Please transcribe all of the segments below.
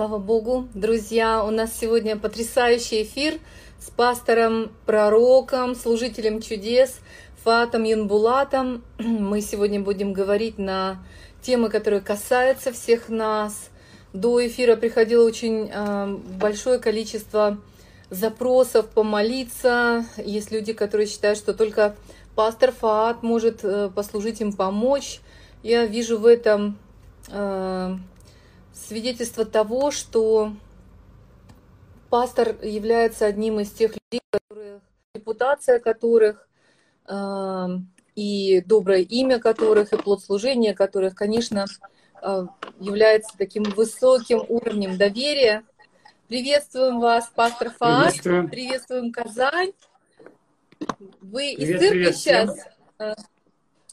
Слава Богу, друзья, у нас сегодня потрясающий эфир с пастором, пророком, служителем чудес Фатом Юнбулатом. Мы сегодня будем говорить на темы, которые касаются всех нас. До эфира приходило очень э, большое количество запросов помолиться. Есть люди, которые считают, что только пастор Фаат может э, послужить им помочь. Я вижу в этом э, свидетельство того, что пастор является одним из тех людей, которых, репутация которых э, и доброе имя которых, и плод служения которых, конечно, э, является таким высоким уровнем доверия. Приветствуем вас, пастор Фаас. Приветствуем. Приветствуем Казань. Вы из церкви сейчас? Всем.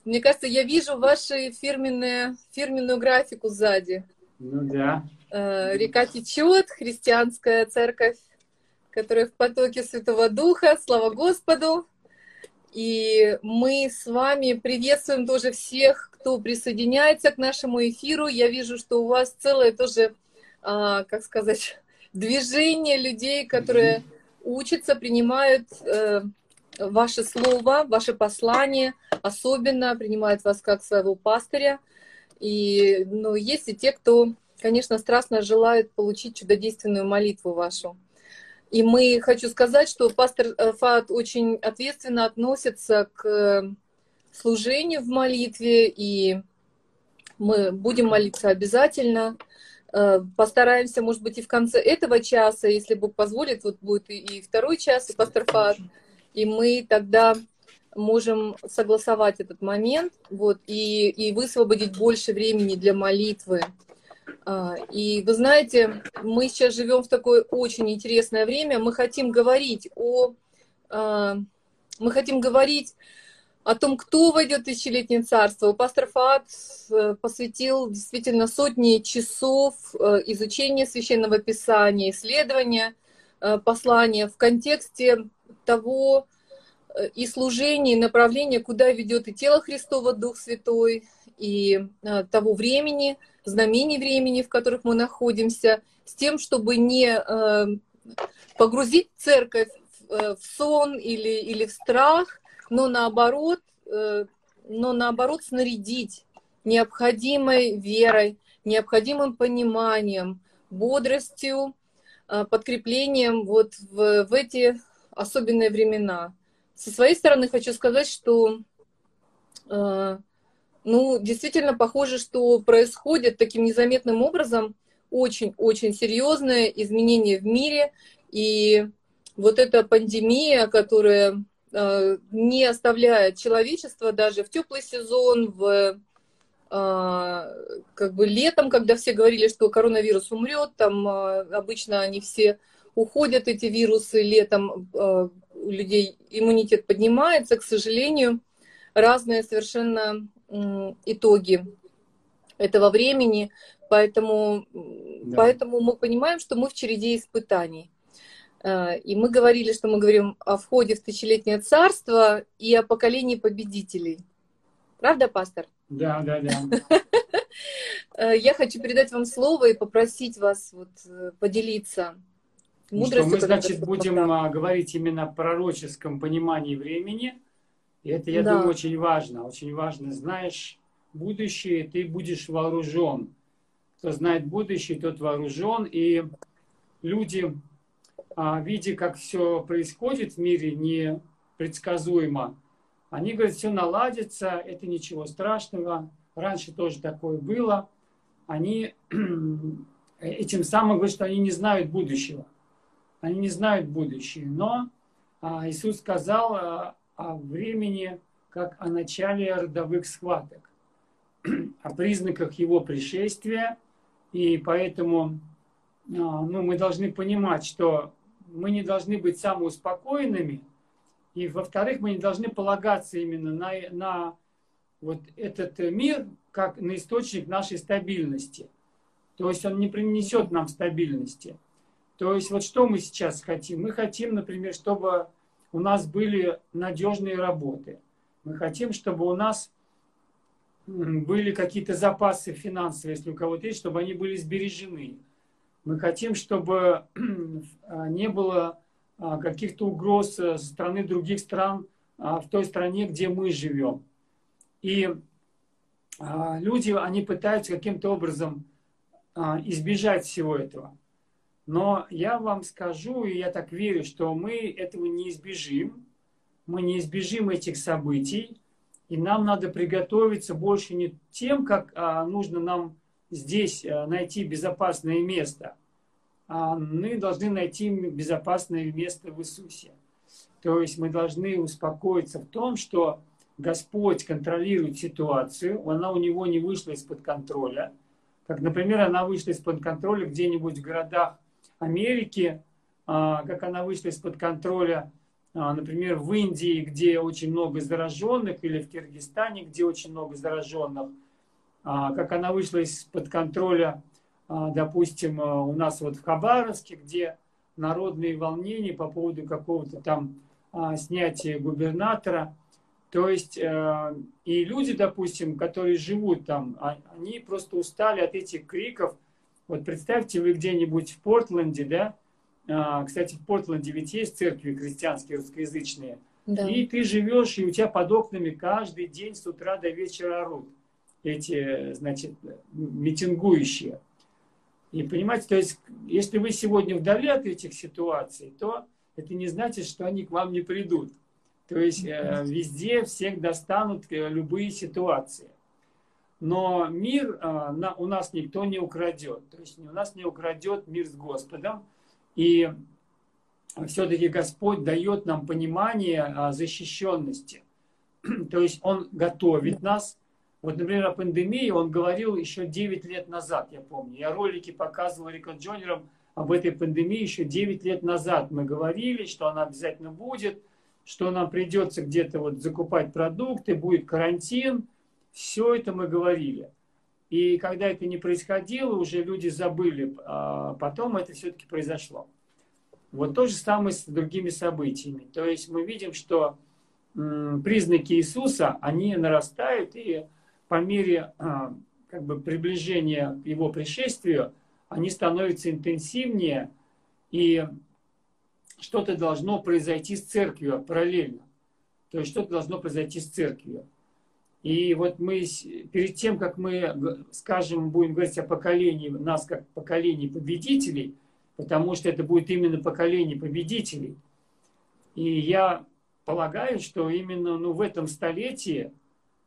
Мне кажется, я вижу вашу фирменную, фирменную графику сзади. Ну да. Э, река течет, христианская церковь, которая в потоке Святого Духа, слава Господу. И мы с вами приветствуем тоже всех, кто присоединяется к нашему эфиру. Я вижу, что у вас целое тоже, а, как сказать, движение людей, которые учатся, принимают э, ваше слово, ваше послание, особенно принимают вас как своего пастыря. И ну, есть и те, кто, конечно, страстно желают получить чудодейственную молитву вашу. И мы, хочу сказать, что пастор э, Фат очень ответственно относится к служению в молитве, и мы будем молиться обязательно. Э, постараемся, может быть, и в конце этого часа, если Бог позволит, вот будет и второй час, и пастор Фат, и мы тогда можем согласовать этот момент вот, и, и высвободить больше времени для молитвы. А, и вы знаете, мы сейчас живем в такое очень интересное время. Мы хотим говорить о, а, мы хотим говорить о том, кто войдет в тысячелетнее царство. Пастор Фаат э, посвятил действительно сотни часов э, изучения священного писания, исследования э, послания в контексте того, и служение, и направление, куда ведет и тело Христова, Дух Святой, и а, того времени, знамений времени, в которых мы находимся, с тем, чтобы не а, погрузить церковь э, в сон или, или в страх, но наоборот, э, но наоборот снарядить необходимой верой, необходимым пониманием, бодростью, а, подкреплением вот в, в эти особенные времена. Со своей стороны хочу сказать, что э, ну, действительно похоже, что происходит таким незаметным образом очень-очень серьезное изменение в мире. И вот эта пандемия, которая э, не оставляет человечество даже в теплый сезон, в э, как бы летом, когда все говорили, что коронавирус умрет, там э, обычно они все уходят, эти вирусы летом, э, у людей иммунитет поднимается, к сожалению, разные совершенно итоги этого времени, поэтому, да. поэтому мы понимаем, что мы в череде испытаний. Э, и мы говорили, что мы говорим о входе в тысячелетнее царство и о поколении победителей. Правда, пастор? Да, да, да. Э, я хочу передать вам слово и попросить вас вот э, поделиться Мудростью, что мы, значит, будем а, говорить именно о пророческом понимании времени. И это, я да. думаю, очень важно. Очень важно. Знаешь будущее, ты будешь вооружен. Кто знает будущее, тот вооружен. И люди, а, видя, как все происходит в мире непредсказуемо, они говорят, все наладится, это ничего страшного. Раньше тоже такое было. Они этим самым говорят, что они не знают будущего они не знают будущее. Но а, Иисус сказал а, о времени, как о начале родовых схваток, о признаках его пришествия. И поэтому а, ну, мы должны понимать, что мы не должны быть самоуспокоенными. И, во-вторых, мы не должны полагаться именно на, на вот этот мир, как на источник нашей стабильности. То есть он не принесет нам стабильности. То есть вот что мы сейчас хотим? Мы хотим, например, чтобы у нас были надежные работы. Мы хотим, чтобы у нас были какие-то запасы финансовые, если у кого-то есть, чтобы они были сбережены. Мы хотим, чтобы не было каких-то угроз со стороны других стран в той стране, где мы живем. И люди, они пытаются каким-то образом избежать всего этого. Но я вам скажу, и я так верю, что мы этого не избежим. Мы не избежим этих событий. И нам надо приготовиться больше не тем, как а, нужно нам здесь а, найти безопасное место, а мы должны найти безопасное место в Иисусе. То есть мы должны успокоиться в том, что Господь контролирует ситуацию, она у него не вышла из-под контроля. Как, например, она вышла из-под контроля где-нибудь в городах Америки, а, как она вышла из-под контроля, а, например, в Индии, где очень много зараженных, или в Киргизстане, где очень много зараженных, а, как она вышла из-под контроля, допустим, у нас вот в Хабаровске, где народные волнения по поводу какого-то там снятия губернатора. То есть э, и люди, допустим, которые живут там, они просто устали от этих криков – вот представьте, вы где-нибудь в Портленде, да? А, кстати, в Портленде ведь есть церкви христианские, русскоязычные. Да. И ты живешь, и у тебя под окнами каждый день с утра до вечера орут эти, значит, митингующие. И понимаете, то есть, если вы сегодня вдали от этих ситуаций, то это не значит, что они к вам не придут. То есть э, везде всех достанут э, любые ситуации но мир а, на, у нас никто не украдет. То есть у нас не украдет мир с Господом. И все-таки Господь дает нам понимание а, защищенности. То есть Он готовит нас. Вот, например, о пандемии Он говорил еще 9 лет назад, я помню. Я ролики показывал Рикон Джонером об этой пандемии еще 9 лет назад. Мы говорили, что она обязательно будет, что нам придется где-то вот закупать продукты, будет карантин – все это мы говорили. И когда это не происходило, уже люди забыли, а потом это все-таки произошло. Вот то же самое с другими событиями. То есть мы видим, что признаки Иисуса, они нарастают, и по мере а, как бы, приближения к Его пришествию, они становятся интенсивнее, и что-то должно произойти с церковью параллельно. То есть что-то должно произойти с церковью. И вот мы перед тем, как мы скажем, будем говорить о поколении, нас как поколении победителей, потому что это будет именно поколение победителей. И я полагаю, что именно ну, в этом столетии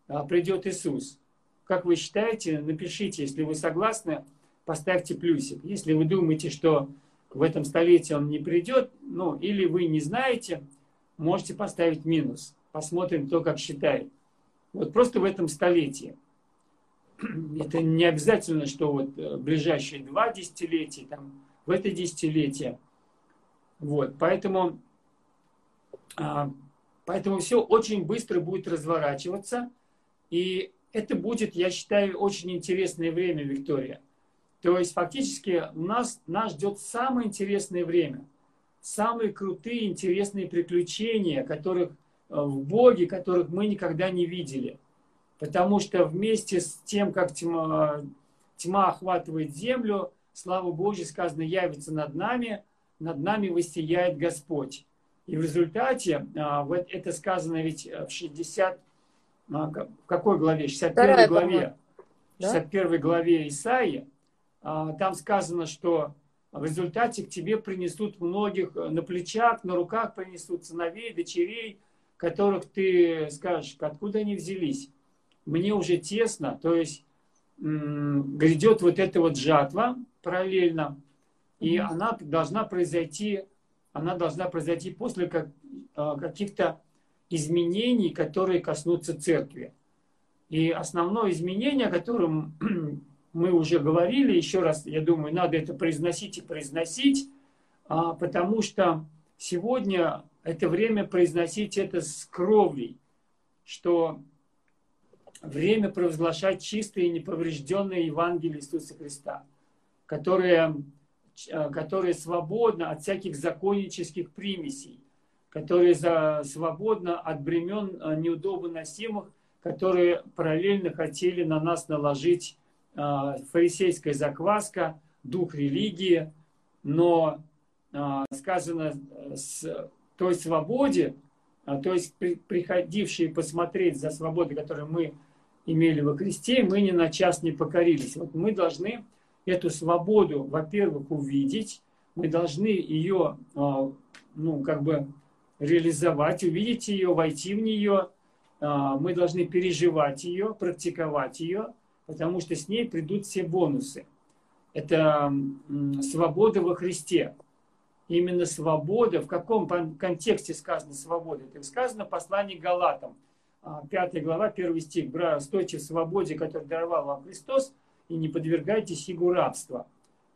а, придет Иисус. Как вы считаете, напишите, если вы согласны, поставьте плюсик. Если вы думаете, что в этом столетии он не придет, ну, или вы не знаете, можете поставить минус. Посмотрим, кто как считает. Вот просто в этом столетии. Это не обязательно, что вот э, ближайшие два десятилетия, там, в это десятилетие. Вот, поэтому, а, поэтому все очень быстро будет разворачиваться. И это будет, я считаю, очень интересное время, Виктория. То есть фактически нас, нас ждет самое интересное время. Самые крутые, интересные приключения, которых в Боге, которых мы никогда не видели. Потому что вместе с тем, как тьма, тьма охватывает землю, слава Божья, сказано, явится над нами, над нами воссияет Господь. И в результате, а, вот это сказано ведь в 60, а, в какой главе? 61 главе. 61 главе Исаии, а, там сказано, что в результате к тебе принесут многих на плечах, на руках принесут сыновей, дочерей, которых ты скажешь, откуда они взялись. Мне уже тесно, то есть грядет вот эта вот жатва параллельно, и mm-hmm. она должна произойти, она должна произойти после как, а, каких-то изменений, которые коснутся церкви. И основное изменение, о котором мы уже говорили, еще раз, я думаю, надо это произносить и произносить, а, потому что сегодня это время произносить это с кровлей, что время провозглашать чистое и неповрежденное Евангелие Иисуса Христа, которое, э, которое свободно от всяких законнических примесей, которое за, свободно от бремен э, неудобоносимых, которые параллельно хотели на нас наложить э, фарисейская закваска, дух религии, но сказано с той свободе, а, то есть приходившие посмотреть за свободой, которую мы имели во Христе, мы ни на час не покорились. Вот мы должны эту свободу, во-первых, увидеть, мы должны ее, а, ну, как бы реализовать, увидеть ее, войти в нее, мы должны переживать ее, практиковать ее, потому что с ней придут все бонусы. Это свобода во Христе именно свобода. В каком контексте сказано свобода? Это сказано в послании Галатам, 5 а, глава, 1 стих. «Стойте в свободе, которую даровал вам Христос, и не подвергайтесь его рабства».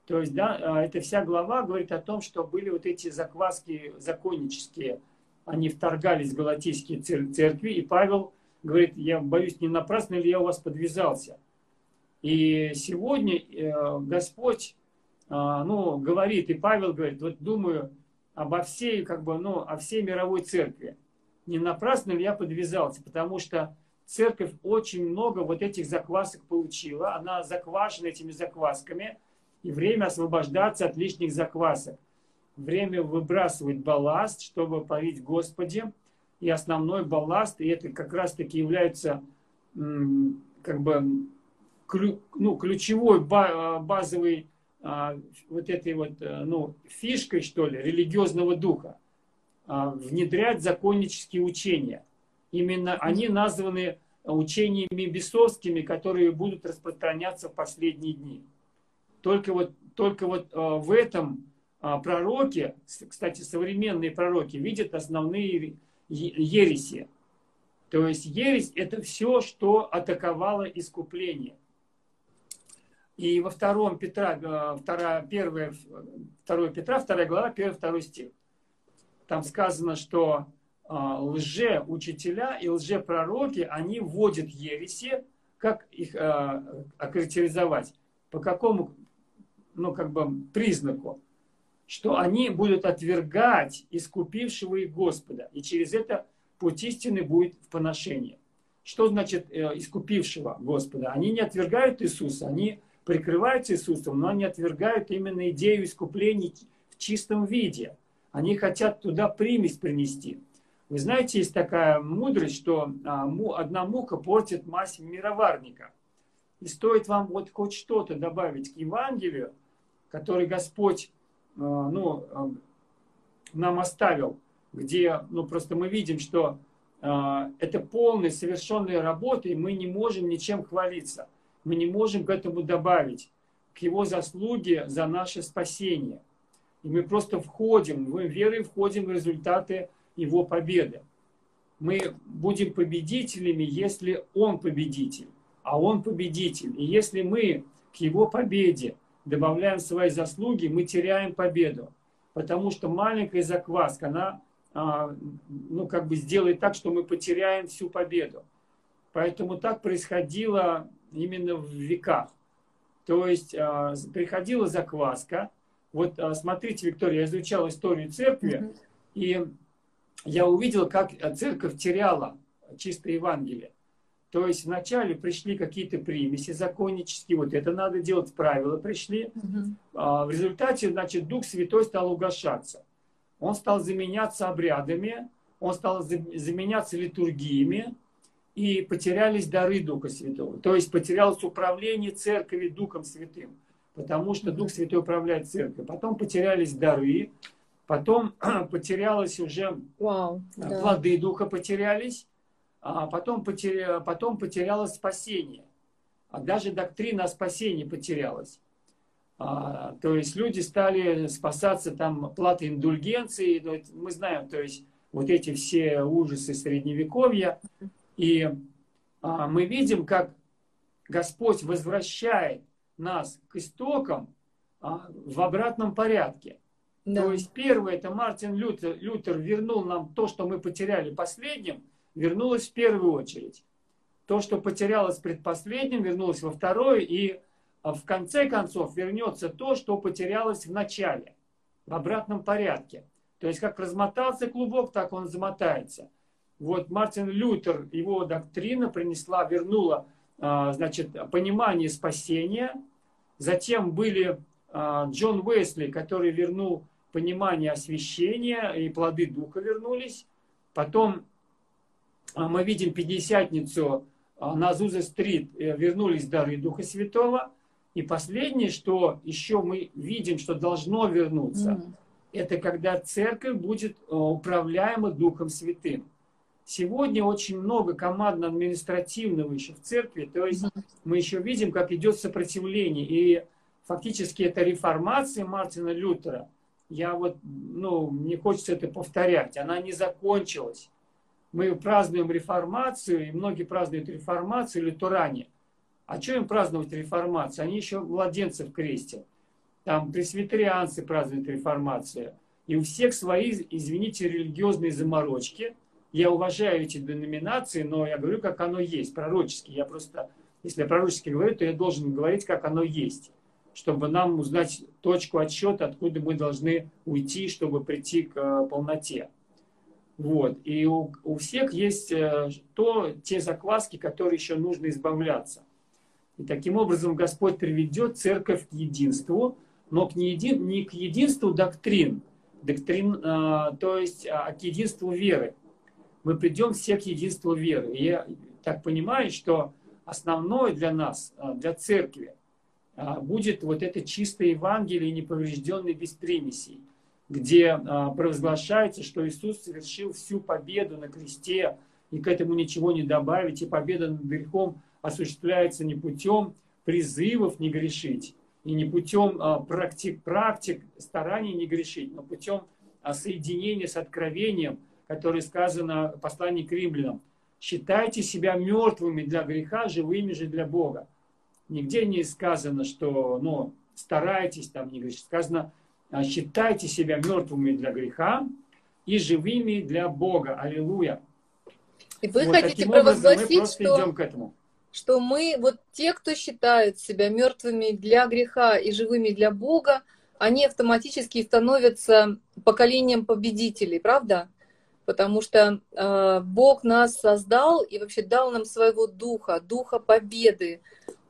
То есть, да, а, эта вся глава говорит о том, что были вот эти закваски законнические, они вторгались в галатийские церкви, и Павел говорит, я боюсь, не напрасно ли я у вас подвязался. И сегодня э, Господь ну, говорит, и Павел говорит, вот думаю обо всей, как бы, ну, о всей мировой церкви. Не напрасно ли я подвязался, потому что церковь очень много вот этих заквасок получила, она заквашена этими заквасками, и время освобождаться от лишних заквасок. Время выбрасывать балласт, чтобы парить Господи, и основной балласт, и это как раз-таки является как бы ну, ключевой базовый а, вот этой вот, э, ну, фишкой, что ли, религиозного духа, а, внедрять законнические учения. Именно они названы учениями бесовскими, которые будут распространяться в последние дни. Только вот, только вот э, в этом а, пророке, кстати, современные пророки видят основные ереси. То есть ересь – это все, что атаковало искупление. И во втором Петра, э, вторая, первая, второе Петра, вторая глава, первый, второй стих. Там сказано, что э, лже-учителя и лже-пророки, они вводят ереси, как их э, охарактеризовать, по какому, ну, как бы, признаку, что они будут отвергать искупившего их Господа, и через это путь истины будет в поношении. Что значит искупившего Господа? Они не отвергают Иисуса, они прикрываются Иисусом, но они отвергают именно идею искупления в чистом виде. Они хотят туда примесь принести. Вы знаете, есть такая мудрость, что а, одна мука портит мазь мироварника. И стоит вам вот хоть что-то добавить к Евангелию, который Господь а, ну, а, нам оставил, где ну, просто мы видим, что это полная совершенная работа, и мы не можем ничем хвалиться мы не можем к этому добавить, к его заслуге за наше спасение. И мы просто входим, мы верой входим в результаты его победы. Мы будем победителями, если он победитель, а он победитель. И если мы к его победе добавляем свои заслуги, мы теряем победу. Потому что маленькая закваска, она а, ну, как бы сделает так, что мы потеряем всю победу. Поэтому так происходило именно в веках. То есть а, приходила закваска. Вот а, смотрите, Виктория, я изучал историю церкви, mm-hmm. и я увидел, как церковь теряла чистое Евангелие. То есть вначале пришли какие-то примеси законнические, вот это надо делать, правила пришли. Mm-hmm. В результате, значит, Дух Святой стал угошаться. Он стал заменяться обрядами, он стал заменяться литургиями, и потерялись дары Духа Святого. То есть потерялось управление церковью Духом Святым, потому что Дух Святой управляет церковью. Потом потерялись дары, потом потерялось уже Вау, да. плоды Духа потерялись, а потом, потеря, потом потерялось спасение. А даже доктрина о спасении потерялась. А, то есть люди стали спасаться там платой индульгенции. Ну, мы знаем, то есть вот эти все ужасы средневековья. И а, мы видим, как Господь возвращает нас к истокам а, в обратном порядке. Да. То есть первое, это Мартин Лютер, Лютер вернул нам то, что мы потеряли последним, вернулось в первую очередь. То, что потерялось предпоследним, вернулось во второе, и а, в конце концов вернется то, что потерялось в начале, в обратном порядке. То есть как размотался клубок, так он замотается. Вот Мартин Лютер, его доктрина принесла, вернула, а, значит, понимание спасения. Затем были а, Джон Уэсли, который вернул понимание освящения, и плоды Духа вернулись. Потом а, мы видим Пятидесятницу на Зуза-стрит, э, вернулись дары Духа Святого. И последнее, что еще мы видим, что должно вернуться, mm-hmm. это когда церковь будет управляема Духом Святым. Сегодня очень много командно-административного еще в церкви, то есть мы еще видим, как идет сопротивление. И фактически это реформация Мартина Лютера. Я вот, ну, мне хочется это повторять. Она не закончилась. Мы празднуем реформацию, и многие празднуют реформацию лютеране. А что им праздновать реформацию? Они еще младенцев крестят. Там пресвитерианцы празднуют реформацию. И у всех свои, извините, религиозные заморочки. Я уважаю эти деноминации, но я говорю, как оно есть, пророчески. Я просто, если я пророчески говорю, то я должен говорить, как оно есть чтобы нам узнать точку отсчета, откуда мы должны уйти, чтобы прийти к э, полноте. Вот. И у, у всех есть э, то, те закваски, которые еще нужно избавляться. И таким образом Господь приведет церковь к единству, но к не, един, не к единству доктрин, доктрин э, то есть а к единству веры. Мы придем все к единству веры. И я так понимаю, что основное для нас, э, для церкви, э, будет вот это чистое Евангелие, неповрежденное без примесей, где э, провозглашается, что Иисус совершил всю победу на кресте, и к этому ничего не добавить, и победа над грехом – осуществляется не путем призывов не грешить, и не путем практик, практик стараний не грешить, но путем соединения с откровением, которое сказано в послании к римлянам. Считайте себя мертвыми для греха, живыми же для Бога. Нигде не сказано, что ну, старайтесь там не грешить. Сказано, а, считайте себя мертвыми для греха и живыми для Бога. Аллилуйя. И вы вот хотите провозгласить, что... идем к этому что мы, вот те, кто считают себя мертвыми для греха и живыми для Бога, они автоматически становятся поколением победителей, правда? Потому что э, Бог нас создал и вообще дал нам своего духа, духа победы.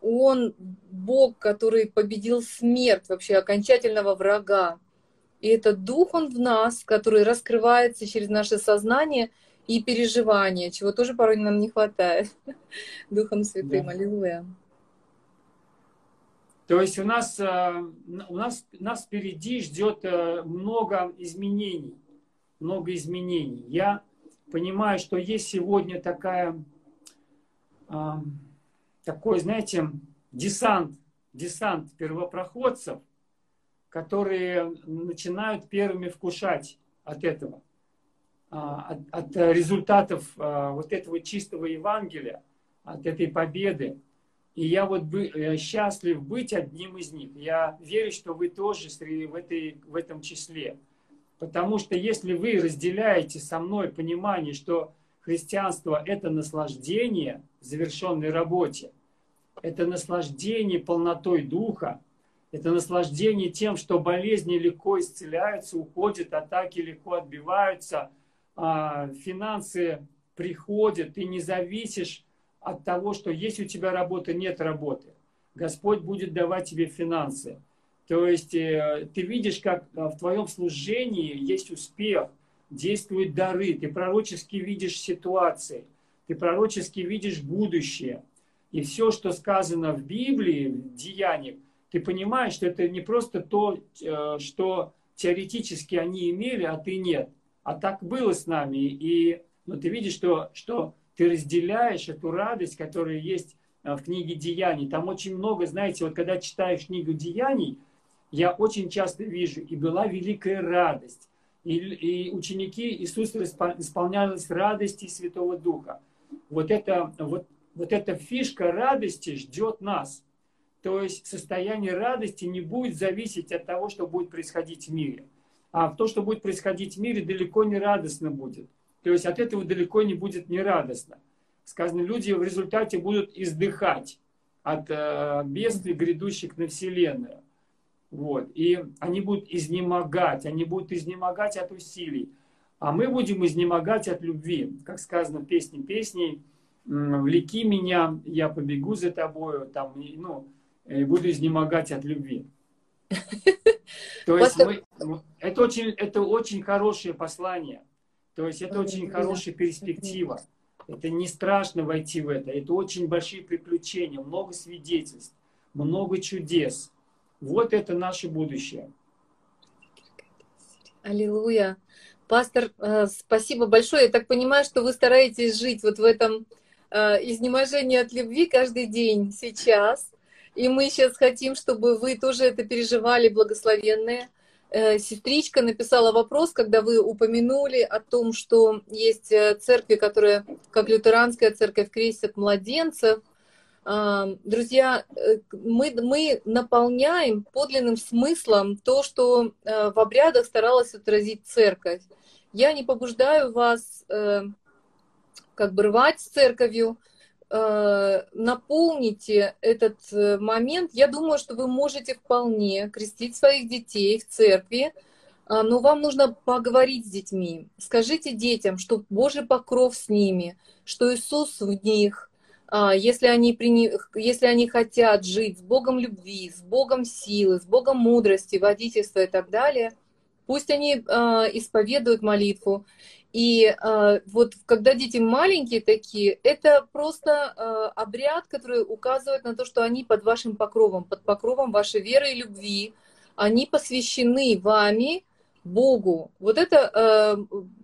Он Бог, который победил смерть, вообще окончательного врага. И этот дух, он в нас, который раскрывается через наше сознание – и переживания, чего тоже порой нам не хватает. Духом Святым, да. аллилуйя. То есть у нас, э, у нас, нас впереди ждет э, много изменений. Много изменений. Я понимаю, что есть сегодня такая, э, такой, знаете, десант, десант первопроходцев, которые начинают первыми вкушать от этого. А, от, от результатов а, вот этого чистого Евангелия, от этой победы. И я вот бы, э, счастлив быть одним из них. Я верю, что вы тоже в, этой, в этом числе. Потому что если вы разделяете со мной понимание, что христианство – это наслаждение в завершенной работе, это наслаждение полнотой духа, это наслаждение тем, что болезни легко исцеляются, уходят, атаки легко отбиваются – а, финансы приходят, ты не зависишь от того, что есть у тебя работа, нет работы. Господь будет давать тебе финансы. То есть э, ты видишь, как э, в твоем служении есть успех, действуют дары, ты пророчески видишь ситуации, ты пророчески видишь будущее. И все, что сказано в Библии, в Деяниях, ты понимаешь, что это не просто то, э, что теоретически они имели, а ты нет – а так было с нами. И ну, ты видишь, что, что ты разделяешь эту радость, которая есть в книге Деяний. Там очень много, знаете, вот когда читаешь книгу Деяний, я очень часто вижу, и была великая радость. И, и ученики Иисуса исполнялись радости Святого Духа. Вот, это, вот, вот эта фишка радости ждет нас. То есть состояние радости не будет зависеть от того, что будет происходить в мире а то, что будет происходить в мире, далеко не радостно будет. То есть от этого далеко не будет нерадостно. Сказано, люди в результате будут издыхать от э, бедствий, грядущих на Вселенную. Вот. И они будут изнемогать, они будут изнемогать от усилий. А мы будем изнемогать от любви. Как сказано в песне песней, «Влеки меня, я побегу за тобою», там, ну, буду изнемогать от любви. То есть мы, это, очень, это очень хорошее послание. То есть это очень хорошая перспектива. Это не страшно войти в это. Это очень большие приключения, много свидетельств, много чудес. Вот это наше будущее. Аллилуйя. Пастор, э, спасибо большое. Я так понимаю, что вы стараетесь жить вот в этом э, изнеможении от любви каждый день сейчас. И мы сейчас хотим, чтобы вы тоже это переживали, благословенные. Э, сестричка написала вопрос, когда вы упомянули о том, что есть церкви, которые, как лютеранская церковь, крестят младенцев – Друзья, э, мы, мы наполняем подлинным смыслом то, что э, в обрядах старалась отразить церковь. Я не побуждаю вас э, как бы рвать с церковью, наполните этот момент. Я думаю, что вы можете вполне крестить своих детей в церкви, а, но вам нужно поговорить с детьми. Скажите детям, что Божий покров с ними, что Иисус в них – если они, если они хотят жить с Богом любви, с Богом силы, с Богом мудрости, водительства и так далее, пусть они а, исповедуют молитву. И а, вот когда дети маленькие такие, это просто обряд, который указывает на то, что они под вашим покровом, под покровом вашей веры и любви, они посвящены вами, Богу. Вот это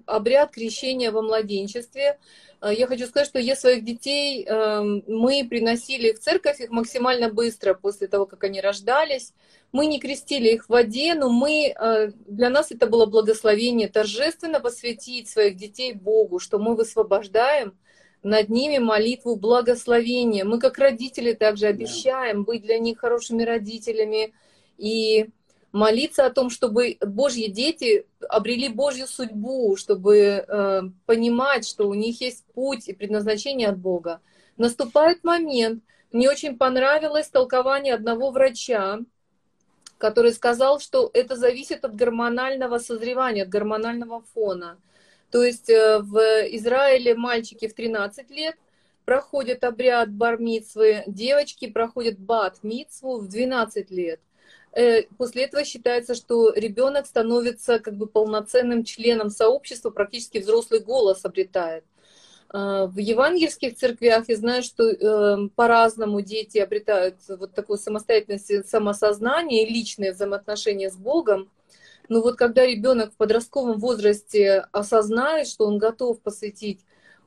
обряд крещения во младенчестве, Э, я хочу сказать, что я своих детей, эм, мы приносили в церковь их максимально быстро после того, как они рождались. Мы не крестили их в воде, но мы, э, для нас это было благословение торжественно посвятить своих детей Богу, что мы высвобождаем над ними молитву благословения. Мы как родители также обещаем быть для них хорошими родителями и молиться о том, чтобы Божьи дети обрели Божью судьбу, чтобы э, понимать, что у них есть путь и предназначение от Бога. Наступает момент, мне очень понравилось толкование одного врача, который сказал, что это зависит от гормонального созревания, от гормонального фона. То есть э, в Израиле мальчики в 13 лет проходят обряд бармитсвы, девочки проходят бат-митсву в 12 лет. Э, после этого считается, что ребенок становится как бы полноценным членом сообщества, практически взрослый голос обретает. Э, в евангельских церквях я знаю, что э, по-разному дети обретают вот такую самостоятельность, самосознание и личные взаимоотношения с Богом. Но вот когда ребенок в подростковом возрасте осознает, что он готов посвятить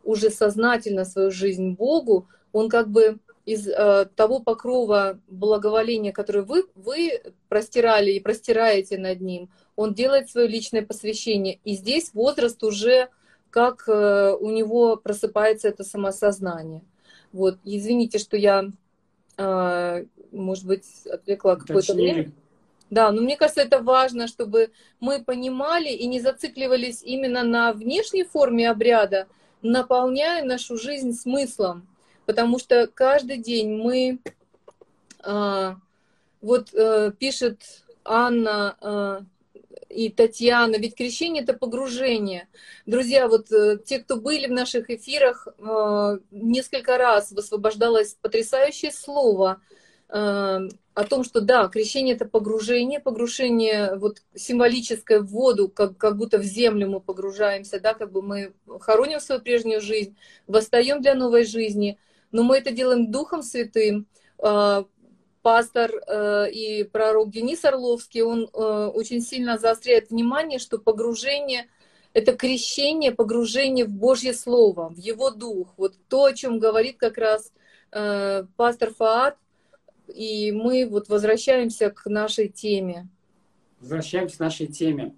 уже сознательно свою жизнь Богу, он как бы из э, того покрова благоволения, который вы, вы простирали и простираете над ним, он делает свое личное посвящение. И здесь возраст уже, как э, у него просыпается это самосознание. Вот, извините, что я, э, может быть, отвлекла какое-то время. Да, но мне кажется, это важно, чтобы мы понимали и не зацикливались именно на внешней форме обряда, наполняя нашу жизнь смыслом потому что каждый день мы, а, вот а, пишет Анна а, и Татьяна, ведь крещение это погружение. Друзья, вот а, те, кто были в наших эфирах, а, несколько раз высвобождалось потрясающее слово о том, что да, крещение это погружение, погружение вот символическое в воду, как, как будто в землю мы погружаемся, да, как бы мы хороним свою прежнюю жизнь, восстаем для новой жизни – но мы это делаем Духом Святым. А, пастор э, и пророк Денис Орловский, он э, очень сильно заостряет внимание, что погружение — это крещение, погружение в Божье Слово, в Его Дух. Вот то, о чем говорит как раз э, пастор Фаат, и мы вот возвращаемся к нашей теме. Возвращаемся к нашей теме.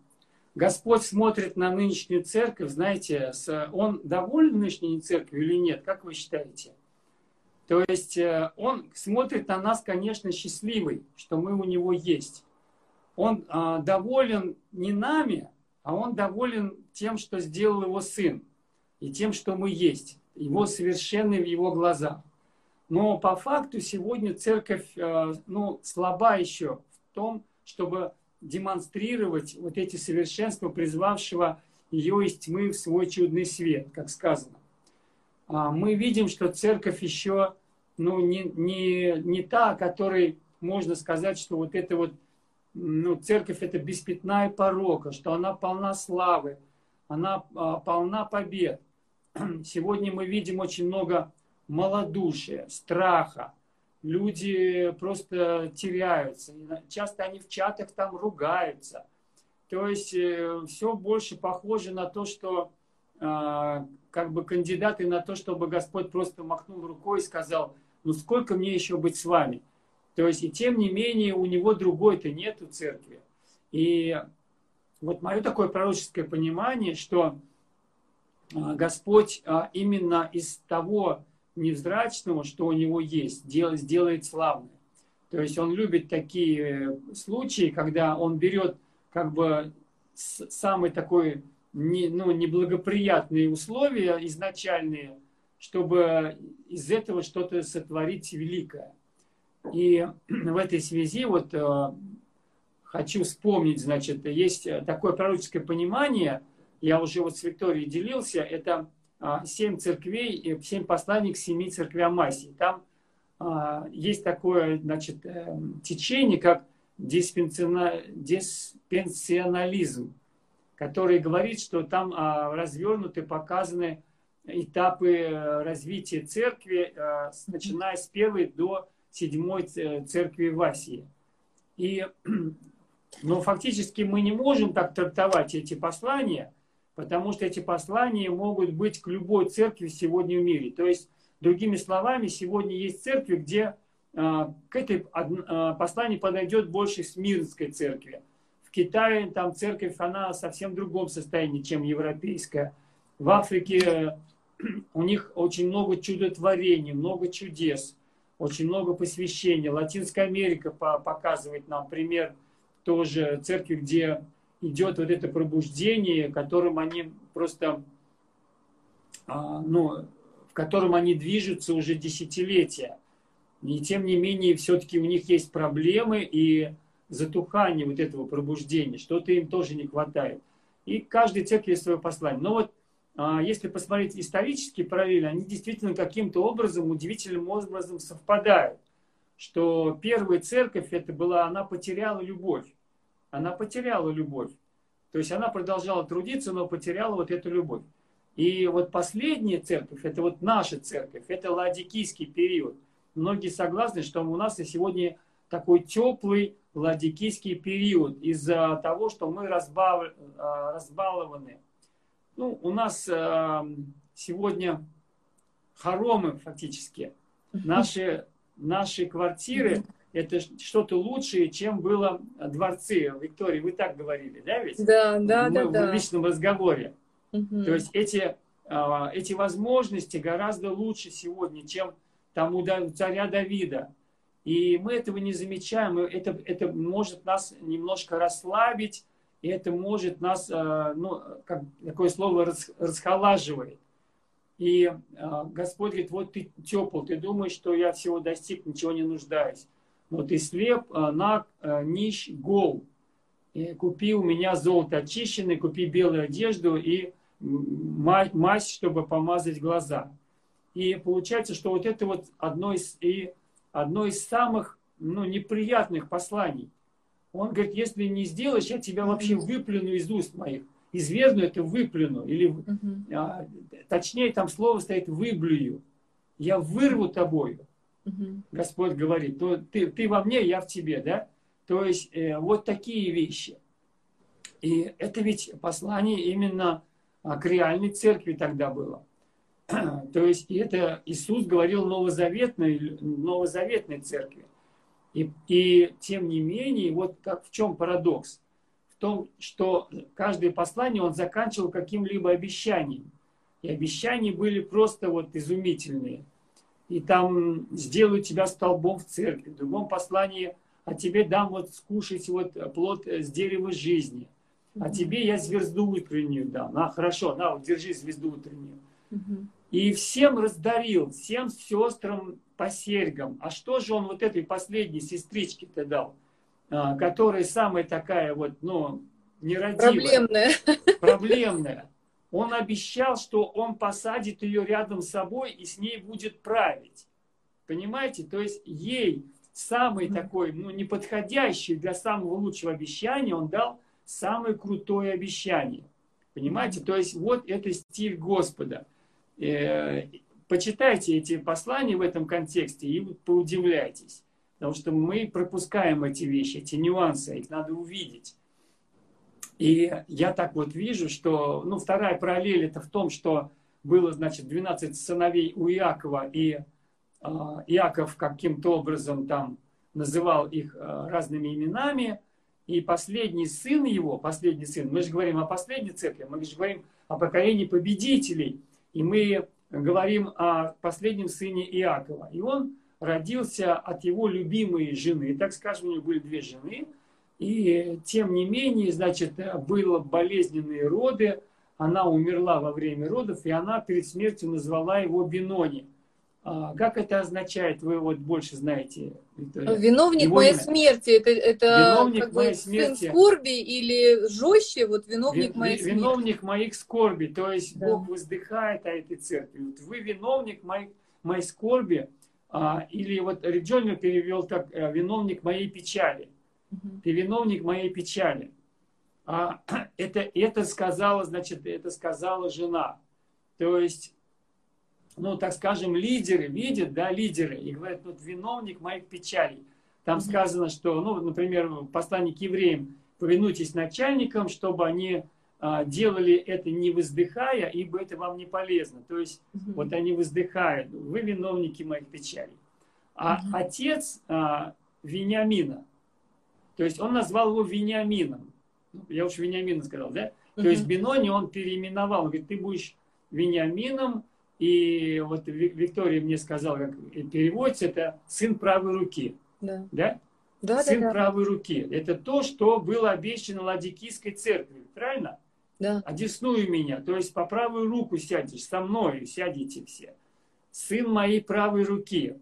Господь смотрит на нынешнюю церковь, знаете, Он доволен нынешней церковью или нет? Как вы считаете? То есть э, он смотрит на нас, конечно, счастливый, что мы у него есть. Он а, доволен не нами, а он доволен тем, что сделал его сын, и тем, что мы есть, его совершенный в его глазах. Но по факту сегодня церковь э, ну, слаба еще в том, чтобы демонстрировать вот эти совершенства, призвавшего ее из тьмы в свой чудный свет, как сказано. А, мы видим, что церковь еще ну, не, не, не та, о которой можно сказать, что вот это вот ну, церковь это без пятна и порока, что она полна славы, она а, полна побед. Сегодня мы видим очень много малодушия, страха. Люди просто теряются. Часто они в чатах там ругаются. То есть э, все больше похоже на то, что как бы кандидаты на то, чтобы Господь просто махнул рукой и сказал, ну сколько мне еще быть с вами? То есть, и тем не менее, у него другой-то нету церкви. И вот мое такое пророческое понимание, что а, Господь а, именно из того невзрачного, что у него есть, сделает славное. То есть он любит такие случаи, когда он берет как бы самый такой не, ну, неблагоприятные условия изначальные, чтобы из этого что-то сотворить великое. И в этой связи вот э, хочу вспомнить, значит, есть такое пророческое понимание, я уже вот с Викторией делился, это э, семь церквей, семь посланий семи церквям Асии. Там э, есть такое, значит, э, течение, как диспенсионализм который говорит, что там а, развернуты, показаны этапы э, развития церкви, а, начиная с первой до седьмой церкви в Асии. И, но фактически мы не можем так трактовать эти послания, потому что эти послания могут быть к любой церкви сегодня в мире. То есть, другими словами, сегодня есть церкви, где а, к этой посланию подойдет больше Смирнской церкви Китае там церковь, она совсем другом состоянии, чем европейская. В Африке э, у них очень много чудотворений, много чудес, очень много посвящений. Латинская Америка показывает нам пример тоже церкви, где идет вот это пробуждение, которым они просто, а, ну, в котором они движутся уже десятилетия. И тем не менее, все-таки у них есть проблемы, и затухание вот этого пробуждения, что-то им тоже не хватает. И каждой церкви есть свое послание. Но вот а, если посмотреть исторические параллели, они действительно каким-то образом, удивительным образом совпадают. Что первая церковь это была, она потеряла любовь. Она потеряла любовь. То есть она продолжала трудиться, но потеряла вот эту любовь. И вот последняя церковь, это вот наша церковь, это ладикийский период. Многие согласны, что у нас и сегодня такой теплый ладикийский период из-за того, что мы разбав... А, разбалованы. Ну, у нас а, сегодня хоромы фактически. Наши, наши квартиры это что-то лучшее, чем было дворцы. Виктория, вы так говорили, да ведь? Да, да, мы, да. В личном разговоре. Угу. То есть эти, а, эти возможности гораздо лучше сегодня, чем там у царя Давида. И мы этого не замечаем, это, это может нас немножко расслабить, и это может нас, э, ну, как такое слово, расхолаживает. И э, Господь говорит, вот ты тепл, ты думаешь, что я всего достиг, ничего не нуждаюсь. Но ты слеп, э, наг, нищ, гол. И купи у меня золото очищенное, купи белую одежду и мазь, чтобы помазать глаза. И получается, что вот это вот одно из... И одно из самых ну, неприятных посланий. Он говорит, если не сделаешь, я тебя вообще выплюну из уст моих. Извергну это выплюну. Или, uh-huh. а, точнее, там слово стоит выблюю. Я вырву тобою. Uh-huh. Господь говорит, то ты, ты во мне, я в тебе. Да? То есть э, вот такие вещи. И это ведь послание именно к реальной церкви тогда было. То есть это Иисус говорил новозаветной, новозаветной церкви. И, и тем не менее, вот как, в чем парадокс? В том, что каждое послание он заканчивал каким-либо обещанием. И обещания были просто вот изумительные. И там сделаю тебя столбом в церкви. В другом послании а тебе дам вот скушать вот плод с дерева жизни. А тебе я звезду утреннюю дам. На, хорошо, на, вот держи звезду утреннюю. И всем раздарил, всем сестрам по серьгам. А что же он вот этой последней сестричке-то дал? А, которая самая такая вот, ну, нерадивая. Проблемная. Проблемная. Он обещал, что он посадит ее рядом с собой и с ней будет править. Понимаете? То есть ей самый такой, ну, неподходящий для самого лучшего обещания, он дал самое крутое обещание. Понимаете? То есть вот это стиль Господа. Э, почитайте эти послания в этом контексте и поудивляйтесь. Потому что мы пропускаем эти вещи, эти нюансы, их надо увидеть. И я так вот вижу, что, ну, вторая параллель это в том, что было, значит, 12 сыновей у Иакова, и э, Иаков каким-то образом там называл их э, разными именами, и последний сын его, последний сын, мы же говорим о последней церкви, мы же говорим о поколении победителей, и мы говорим о последнем сыне Иакова. И он родился от его любимой жены, так скажем, у него были две жены, и тем не менее, значит, было болезненные роды, она умерла во время родов, и она перед смертью назвала его Бенони. А, как это означает, вы вот больше знаете, Виктория? Виновник его моей имя. смерти, это, это виновник как моей бы смерти. сын скорби или жестче, вот виновник Ви, моей смерти. Виновник моих скорби, то есть да. Бог воздыхает о этой церкви. Вот вы виновник моей, моей скорби, а, или вот Риджольно перевел так, э, виновник моей печали. Угу. Ты виновник моей печали. А, это, это сказала, значит, это сказала жена. То есть ну, так скажем, лидеры видят, да, лидеры, и говорят, вот виновник моих печалей. Там сказано, что, ну, например, посланник евреям, повинуйтесь начальникам, чтобы они а, делали это не воздыхая, ибо это вам не полезно. То есть, угу. вот они воздыхают, вы виновники моих печалей. А угу. отец а, Вениамина, то есть он назвал его Вениамином. Я уж Вениамина сказал, да? Угу. То есть Бинони он переименовал. Он говорит, ты будешь Вениамином, и вот Виктория мне сказала, как переводится, это сын правой руки. Да. Да? Да, сын да, да. правой руки. Это то, что было обещано Ладикийской церкви. Правильно? Да. Одесную меня. То есть по правую руку сядешь, со мной сядете все. Сын моей правой руки.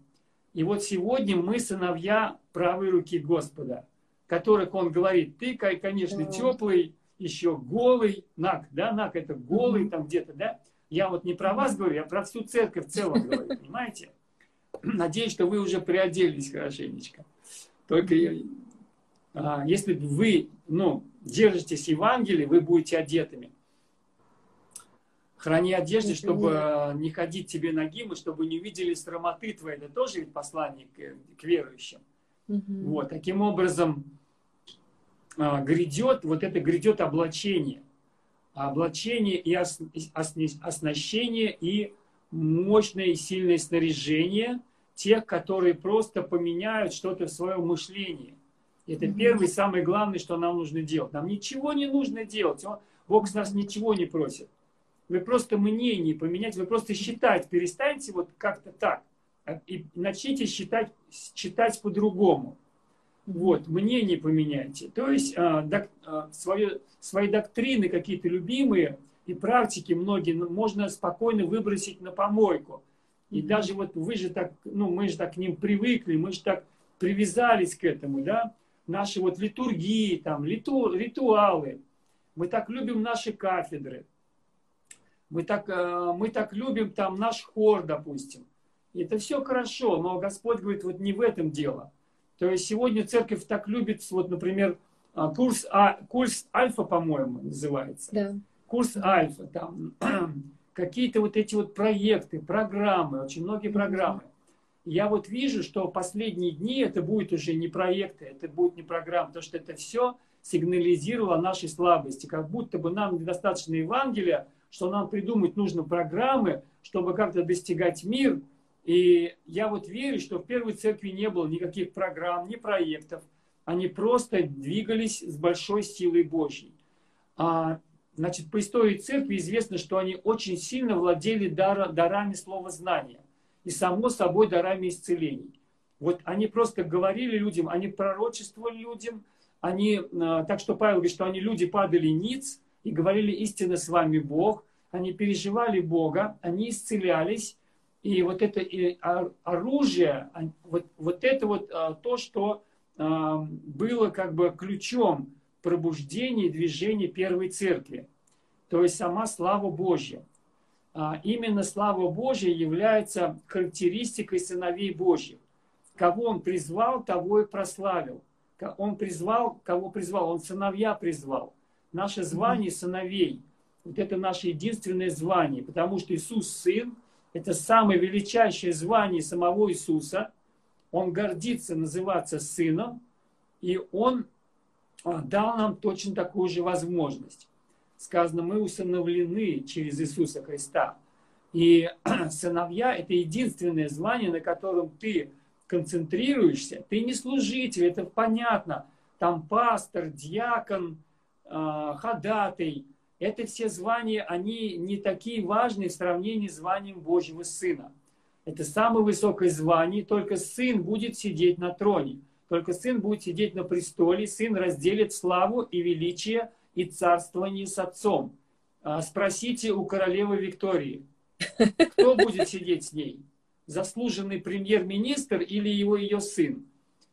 И вот сегодня мы сыновья правой руки Господа, которых он говорит, ты, конечно, теплый, еще голый, нак, да, нак это голый там где-то, да, я вот не про вас говорю, я про всю церковь в целом говорю, понимаете? Надеюсь, что вы уже приоделись хорошенечко. Только а, если вы ну, держитесь Евангелия, вы будете одетыми. Храни одежды, чтобы не ходить тебе ногим, и чтобы не увидели срамоты твои. Это тоже ведь послание к, к верующим. Угу. Вот, таким образом, а, грядет, вот это грядет облачение облачение и оснащение и мощное и сильное снаряжение тех, которые просто поменяют что-то в своем мышлении. Это mm-hmm. первый, самый главный, что нам нужно делать. Нам ничего не нужно делать. Бог с нас ничего не просит. Вы просто мнение поменять, вы просто считать перестаньте вот как-то так. А, и начните считать, считать по-другому. Вот, мнение поменяйте. То есть а, док, а, свое, свои доктрины какие-то любимые и практики многие можно спокойно выбросить на помойку. И даже вот вы же так, ну мы же так к ним привыкли, мы же так привязались к этому, да, наши вот литургии, там, литу, ритуалы. Мы так любим наши кафедры. Мы так, а, мы так любим там наш хор, допустим. И это все хорошо, но Господь говорит, вот не в этом дело. То есть сегодня церковь так любит, вот, например, а, курс, а, курс альфа, по-моему, называется. Да. Курс альфа, там какие-то вот эти вот проекты, программы, очень многие программы. Я вот вижу, что последние дни это будет уже не проекты, это будет не программа, потому что это все сигнализировало нашей слабости, как будто бы нам недостаточно Евангелия, что нам придумать нужно программы, чтобы как-то достигать мир – и я вот верю, что в первой церкви не было никаких программ, ни проектов. Они просто двигались с большой силой Божьей. А, значит, по истории церкви известно, что они очень сильно владели дар, дарами слова знания. И само собой дарами исцелений. Вот они просто говорили людям, они пророчествовали людям, они, а, так что Павел говорит, что они люди падали ниц и говорили истинно с вами Бог, они переживали Бога, они исцелялись, и вот это и оружие, вот, вот это вот а, то, что а, было как бы ключом пробуждения и движения первой церкви. То есть сама слава Божья. А, именно слава Божья является характеристикой сыновей Божьих. кого он призвал, того и прославил. Он призвал, кого призвал, он сыновья призвал. Наше звание сыновей, вот это наше единственное звание, потому что Иисус Сын, это самое величайшее звание самого Иисуса. Он гордится называться Сыном, и Он а, дал нам точно такую же возможность. Сказано, мы усыновлены через Иисуса Христа. И сыновья – это единственное звание, на котором ты концентрируешься. Ты не служитель, это понятно. Там пастор, диакон, а, ходатай. Это все звания, они не такие важные в сравнении с званием Божьего Сына. Это самое высокое звание, только Сын будет сидеть на троне. Только Сын будет сидеть на престоле, Сын разделит славу и величие и царствование с Отцом. А, спросите у королевы Виктории, кто будет сидеть с ней? Заслуженный премьер-министр или его ее сын?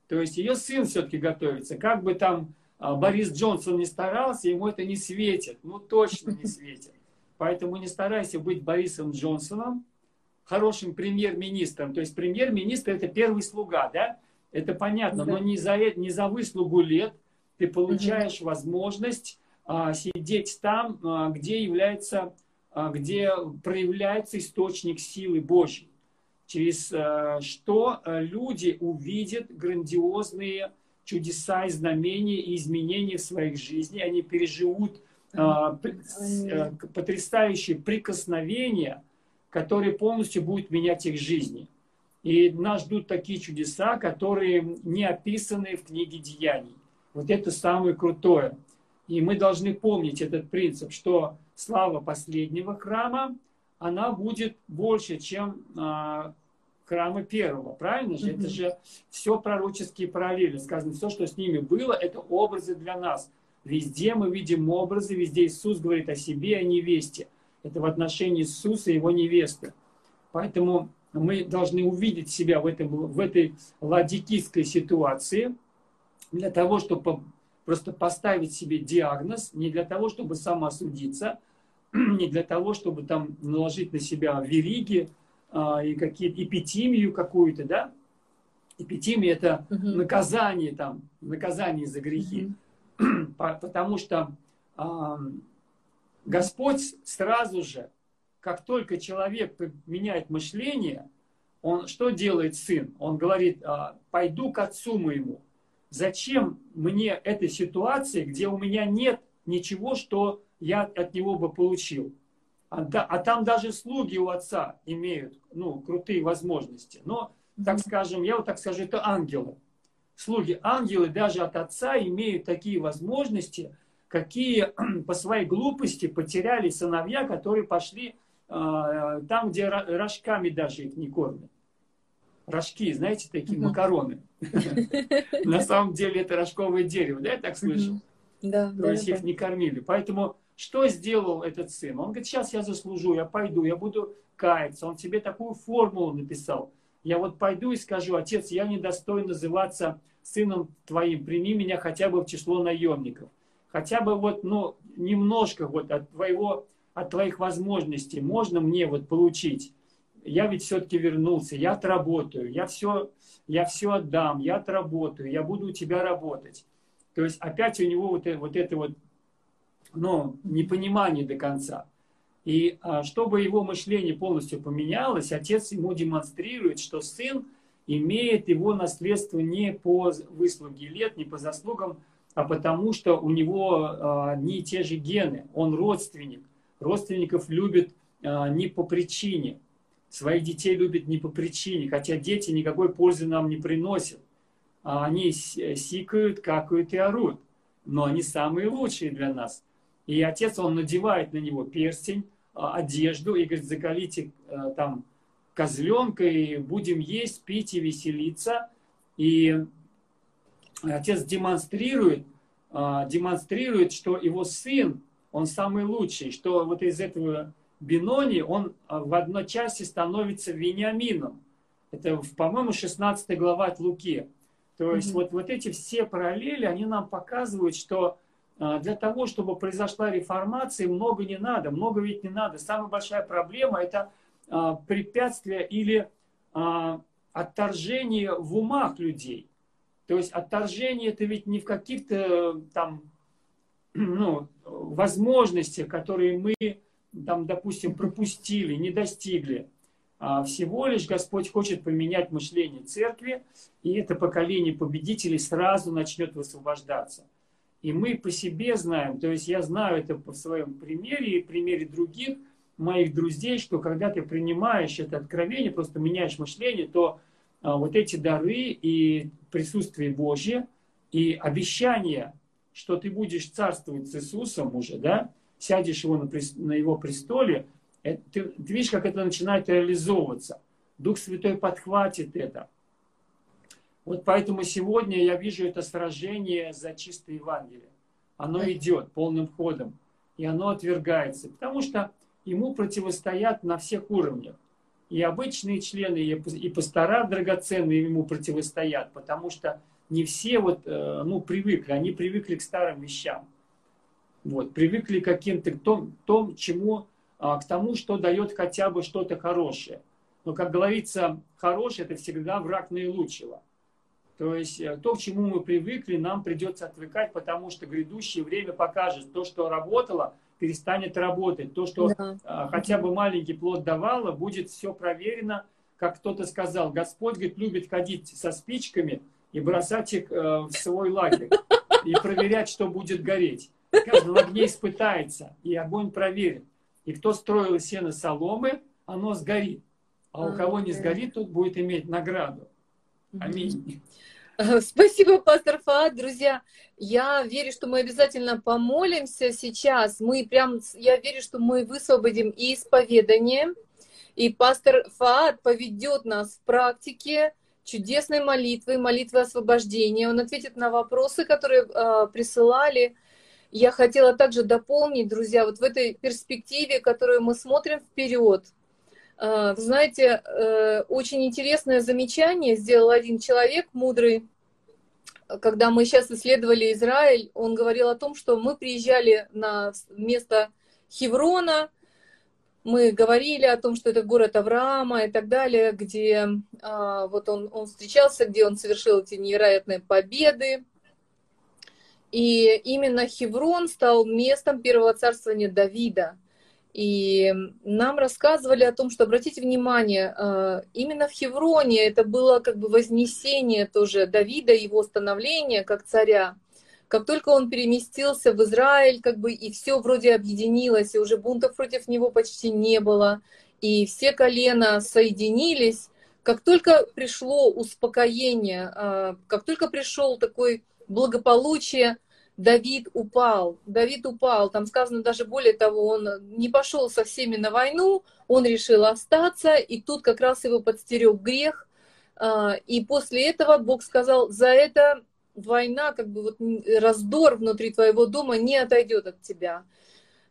То есть ее сын все-таки готовится. Как бы там Борис Джонсон не старался, ему это не светит. Ну, точно не светит. Поэтому не старайся быть Борисом Джонсоном, хорошим премьер-министром. То есть премьер-министр это первый слуга, да? Это понятно, но не за, не за выслугу лет ты получаешь возможность а, сидеть там, а, где является, а, где проявляется источник силы Божьей, через а, что а, люди увидят грандиозные чудеса и знамения и изменения в своих жизнях, они переживут а, а, потрясающие прикосновения, которые полностью будут менять их жизни. И нас ждут такие чудеса, которые не описаны в книге Деяний. Вот это самое крутое. И мы должны помнить этот принцип, что слава последнего храма, она будет больше, чем а, храма первого. Правильно же? Mm-hmm. Это же все пророческие параллели. Сказано, все, что с ними было, это образы для нас. Везде мы видим образы, везде Иисус говорит о себе, о невесте. Это в отношении Иисуса и его невесты. Поэтому мы должны увидеть себя в, этом, в этой ладикийской ситуации для того, чтобы просто поставить себе диагноз, не для того, чтобы самоосудиться, не для того, чтобы там наложить на себя вериги и какие-то эпитимию какую-то, да? Эпитимия это угу. наказание там, наказание за грехи. Угу. Потому что а, Господь сразу же как только человек меняет мышление, он что делает сын? Он говорит, «А, пойду к отцу моему. Зачем мне эта ситуация, где у меня нет ничего, что я от него бы получил? А, а там даже слуги у отца имеют ну, крутые возможности. Но, так скажем, я вот так скажу, это ангелы. Слуги, ангелы даже от отца имеют такие возможности, какие по своей глупости потеряли сыновья, которые пошли а, там, где рожками даже их не кормят. Рожки, знаете, такие макароны. На самом деле это рожковое дерево, да, я так слышал? Да. То есть их не кормили. Поэтому что сделал этот сын? Он говорит, сейчас я заслужу, я пойду, я буду каяться. Он себе такую формулу написал. Я вот пойду и скажу, отец, я недостоин называться сыном твоим, прими меня хотя бы в число наемников. Хотя бы вот, ну, немножко вот от твоего от твоих возможностей можно мне вот получить? Я ведь все-таки вернулся, я отработаю, я все, я все отдам, я отработаю, я буду у тебя работать. То есть опять у него вот, вот это вот, ну, непонимание до конца. И а, чтобы его мышление полностью поменялось, отец ему демонстрирует, что сын имеет его наследство не по выслуге лет, не по заслугам, а потому что у него а, не те же гены, он родственник родственников любит а, не по причине. Своих детей любят не по причине, хотя дети никакой пользы нам не приносят. Они сикают, какают и орут. Но они самые лучшие для нас. И отец, он надевает на него перстень, а, одежду и говорит, закалите а, там козленка и будем есть, пить и веселиться. И отец демонстрирует, демонстрирует, что его сын он самый лучший, что вот из этого Бинони он а, в одной части становится Вениамином. Это, по-моему, 16 глава от Луки. То есть mm-hmm. вот, вот эти все параллели, они нам показывают, что а, для того, чтобы произошла реформация, много не надо, много ведь не надо. Самая большая проблема – это а, препятствие или отторжение в умах людей. То есть отторжение это ведь не в каких-то там ну, возможностях, которые мы там, допустим, пропустили, не достигли. А всего лишь Господь хочет поменять мышление церкви, и это поколение победителей сразу начнет высвобождаться. И мы по себе знаем, то есть я знаю это по своем примере и примере других моих друзей, что когда ты принимаешь это откровение, просто меняешь мышление, то а, вот эти дары и присутствие Божье, и обещание, что ты будешь царствовать с Иисусом уже, да, сядешь его на, на его престоле, это, ты, ты видишь, как это начинает реализовываться. Дух Святой подхватит это. Вот поэтому сегодня я вижу это сражение за чистое Евангелие. Оно идет полным ходом, и оно отвергается, потому что ему противостоят на всех уровнях. И обычные члены, и пастора драгоценные ему противостоят, потому что не все вот, э, ну, привыкли, они привыкли к старым вещам. Вот, привыкли к каким-то, том, том, чему, а, к тому, что дает хотя бы что-то хорошее. Но, как говорится, хорошее – это всегда враг наилучшего. То есть э, то, к чему мы привыкли, нам придется отвыкать, потому что грядущее время покажет, то, что работало, перестанет работать. То, что да. А, хотя бы маленький плод давало, будет все проверено. Как кто-то сказал, Господь говорит, любит ходить со спичками и бросать их э, в свой лагерь и проверять, что будет гореть. Каждый в огне испытается, и огонь проверит. И кто строил сено соломы, оно сгорит. А у кого не сгорит, тот будет иметь награду. Аминь. Спасибо, пастор Фаад. Друзья, я верю, что мы обязательно помолимся сейчас. Мы прям, я верю, что мы высвободим и исповедание, и пастор Фаад поведет нас в практике чудесной молитвы, молитвы освобождения. Он ответит на вопросы, которые э, присылали я хотела также дополнить, друзья, вот в этой перспективе, которую мы смотрим вперед, вы знаете, э, очень интересное замечание сделал один человек, мудрый, когда мы сейчас исследовали Израиль, он говорил о том, что мы приезжали на место Хеврона, мы говорили о том, что это город Авраама и так далее, где а, вот он, он встречался, где он совершил эти невероятные победы, и именно Хеврон стал местом первого царствования Давида. И нам рассказывали о том, что, обратите внимание, э, именно в Хевроне это было как бы вознесение тоже Давида, его становление как царя. Как только он переместился в Израиль, как бы и все вроде объединилось, и уже бунтов против него почти не было, и все колена соединились, как только пришло успокоение, э, как только пришел такой благополучие, Давид упал, Давид упал, там сказано даже более того, он не пошел со всеми на войну, он решил остаться, и тут как раз его подстерег грех, а, и после этого Бог сказал, за это война, как бы вот раздор внутри твоего дома не отойдет от тебя.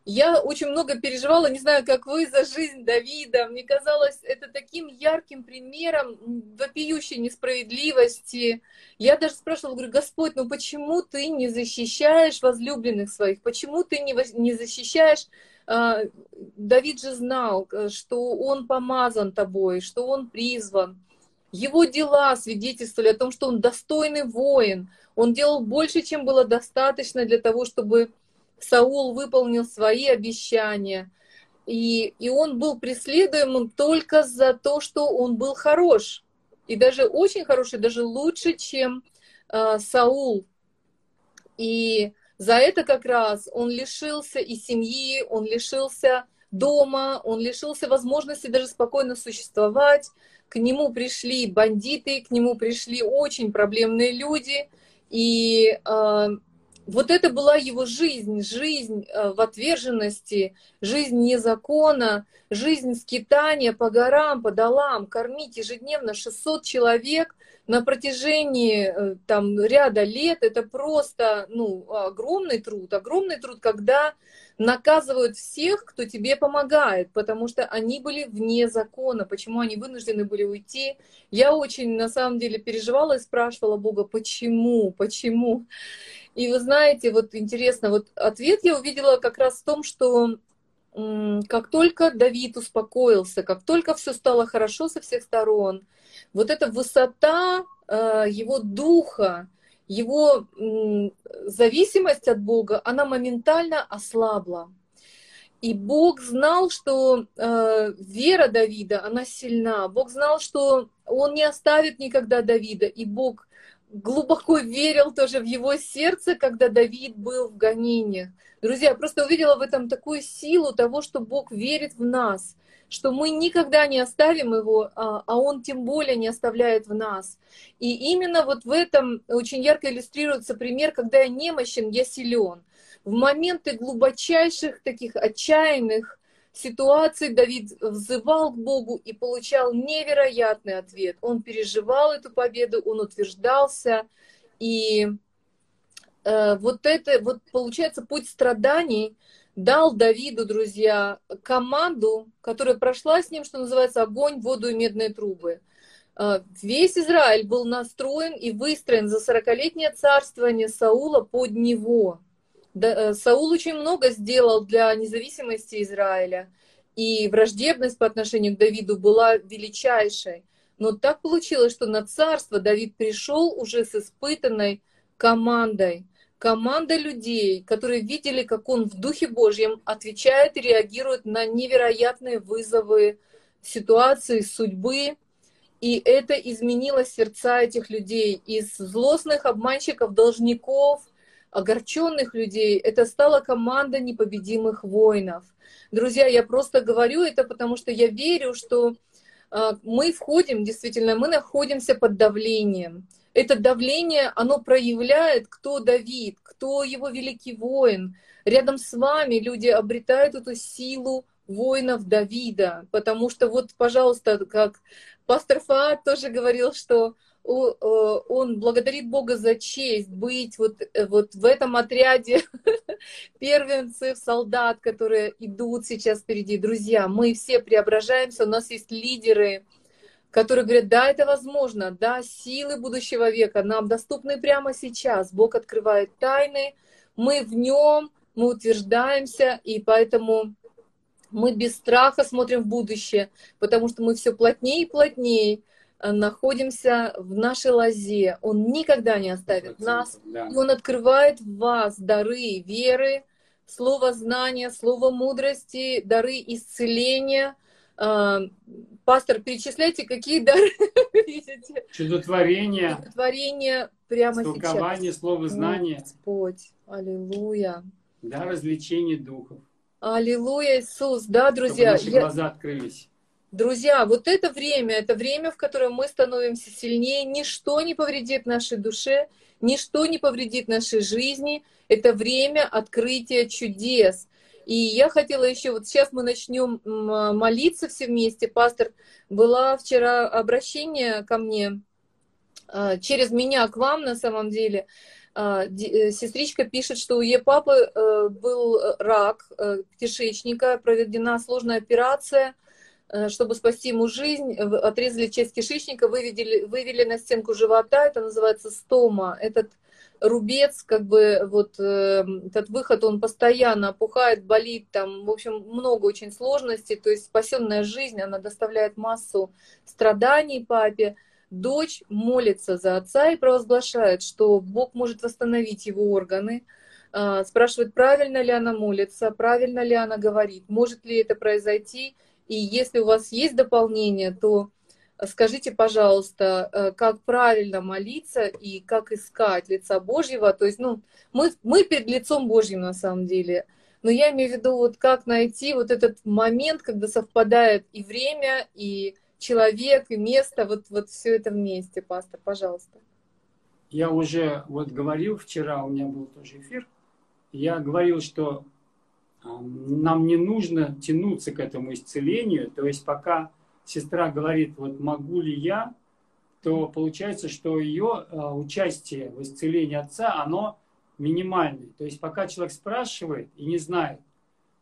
Я очень много переживала, не знаю, как вы, за жизнь Давида. Мне казалось это таким ярким примером вопиющей несправедливости. Я даже спрашивала, говорю, Господь, ну почему ты не защищаешь возлюбленных своих? Почему ты не, не защищаешь а, Давид же знал, э, что он помазан тобой, что он призван. Его дела свидетельствовали о том, что он достойный воин. Он делал больше, чем было достаточно для того, чтобы Саул выполнил свои обещания, и, и он был преследуемым только за то, что он был хорош. И даже очень хороший, даже лучше, чем э, Саул. И за это как раз он лишился и семьи, он лишился дома, он лишился возможности даже спокойно существовать. К нему пришли бандиты, к нему пришли очень проблемные люди. И э, вот это была его жизнь, жизнь э, в отверженности, жизнь незакона, жизнь скитания по горам, по долам, кормить ежедневно 600 человек на протяжении э, там, ряда лет. Это просто ну, огромный труд, огромный труд, когда наказывают всех, кто тебе помогает, потому что они были вне закона, почему они вынуждены были уйти. Я очень, на самом деле, переживала и спрашивала Бога, почему, почему. И вы знаете, вот интересно, вот ответ я увидела как раз в том, что как только Давид успокоился, как только все стало хорошо со всех сторон, вот эта высота э, его духа, его зависимость от Бога, она моментально ослабла. И Бог знал, что э, вера Давида, она сильна. Бог знал, что он не оставит никогда Давида. И Бог глубоко верил тоже в его сердце, когда Давид был в гонениях. Друзья, я просто увидела в этом такую силу того, что Бог верит в нас, что мы никогда не оставим его, а, а он тем более не оставляет в нас. И именно вот в этом очень ярко иллюстрируется пример, когда я немощен, я силен. В моменты глубочайших таких отчаянных ситуаций Давид взывал к Богу и получал невероятный ответ. Он переживал эту победу, он утверждался. И э, вот это, вот получается, путь страданий дал Давиду, друзья, команду, которая прошла с ним, что называется, огонь, воду и медные трубы. Э, весь Израиль был настроен и выстроен за 40-летнее царствование Саула под него. Э, Саул очень много сделал для независимости Израиля, и враждебность по отношению к Давиду была величайшей. Но так получилось, что на царство Давид пришел уже с испытанной командой. Команда людей, которые видели, как он в Духе Божьем отвечает и реагирует на невероятные вызовы ситуации, судьбы. И это изменило сердца этих людей из злостных обманщиков, должников, огорченных людей, это стала команда непобедимых воинов. Друзья, я просто говорю это, потому что я верю, что а, мы входим, действительно, мы находимся под давлением. Это давление, оно проявляет, кто Давид, кто его великий воин. Рядом с вами люди обретают эту силу воинов Давида, потому что вот, пожалуйста, как пастор Фаат тоже говорил, что он благодарит Бога за честь быть вот, э, вот в этом отряде первенцев, солдат, которые идут сейчас впереди. Друзья, мы все преображаемся, у нас есть лидеры, которые говорят, да, это возможно, да, силы будущего века нам доступны прямо сейчас. Бог открывает тайны, мы в нем, мы утверждаемся, и поэтому мы без страха смотрим в будущее, потому что мы все плотнее и плотнее находимся в нашей лозе. Он никогда не оставит нас. Да. И Он открывает в вас дары веры, слово знания, слово мудрости, дары исцеления. А, пастор, перечисляйте, какие дары видите. Чудотворение. Чудотворение прямо сейчас. Толкование, слово знания. Господь, аллилуйя. Да, развлечение духов. Аллилуйя, Иисус. Да, друзья. Чтобы наши я... глаза открылись. Друзья, вот это время, это время, в котором мы становимся сильнее, ничто не повредит нашей душе, ничто не повредит нашей жизни. Это время открытия чудес. И я хотела еще, вот сейчас мы начнем молиться все вместе. Пастор, была вчера обращение ко мне, а, через меня к вам на самом деле. А, э, сестричка пишет, что у ее папы э, был рак э, кишечника, проведена сложная операция – чтобы спасти ему жизнь, отрезали часть кишечника, вывели, вывели на стенку живота, это называется стома. Этот рубец, как бы вот э, этот выход, он постоянно опухает, болит, там, в общем, много очень сложностей, то есть спасенная жизнь, она доставляет массу страданий папе. Дочь молится за отца и провозглашает, что Бог может восстановить его органы, э, спрашивает, правильно ли она молится, правильно ли она говорит, может ли это произойти, и если у вас есть дополнение, то скажите, пожалуйста, э, как правильно молиться и как искать лица Божьего. То есть, ну, мы, мы перед лицом Божьим на самом деле. Но я имею в виду, вот как найти вот этот момент, когда совпадает и время, и человек, и место, вот, вот все это вместе, пастор, пожалуйста. Я уже вот говорил вчера, у меня был тоже эфир, я говорил, что нам не нужно тянуться к этому исцелению. То есть пока сестра говорит, вот могу ли я, то получается, что ее а, участие в исцелении отца, оно минимальное. То есть пока человек спрашивает и не знает,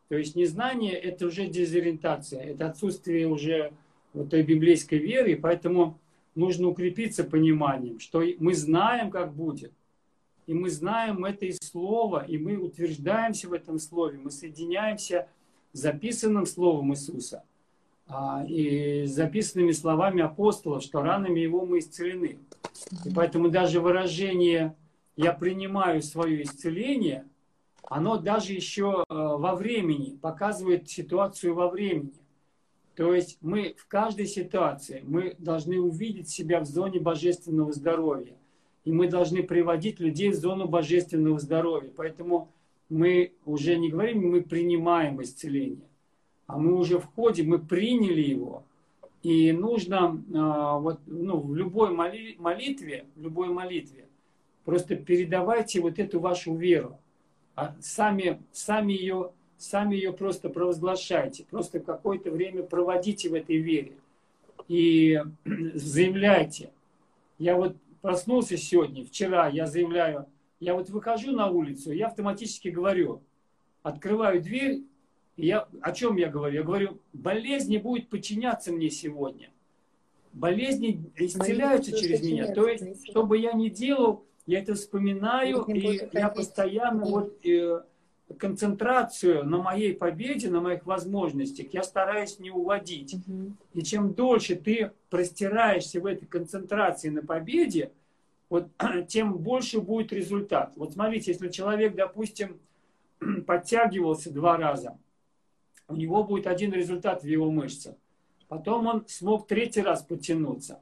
то есть незнание – это уже дезориентация, это отсутствие уже вот той библейской веры, поэтому нужно укрепиться пониманием, что мы знаем, как будет и мы знаем это из слова, и мы утверждаемся в этом слове, мы соединяемся записанным словом Иисуса а, и записанными словами апостолов, что ранами его мы исцелены. И поэтому даже выражение «я принимаю свое исцеление», оно даже еще э, во времени, показывает ситуацию во времени. То есть мы в каждой ситуации, мы должны увидеть себя в зоне божественного здоровья. И мы должны приводить людей в зону божественного здоровья. Поэтому мы уже не говорим, мы принимаем исцеление, а мы уже входим, мы приняли его. И нужно а, вот, ну, в любой молитве, в любой молитве просто передавайте вот эту вашу веру. А сами, сами, ее, сами ее просто провозглашайте. Просто какое-то время проводите в этой вере. И заявляйте. Я вот проснулся сегодня, вчера, я заявляю, я вот выхожу на улицу, я автоматически говорю, открываю дверь, и я, о чем я говорю? Я говорю, болезнь не будет подчиняться мне сегодня. Болезни исцеляются через меня. То есть, что бы я ни делал, я это вспоминаю, и я постоянно вот э, концентрацию на моей победе, на моих возможностях, я стараюсь не уводить. Угу. И чем дольше ты простираешься в этой концентрации на победе, вот тем больше будет результат. Вот смотрите, если человек, допустим, подтягивался два раза, у него будет один результат в его мышцах. Потом он смог третий раз подтянуться.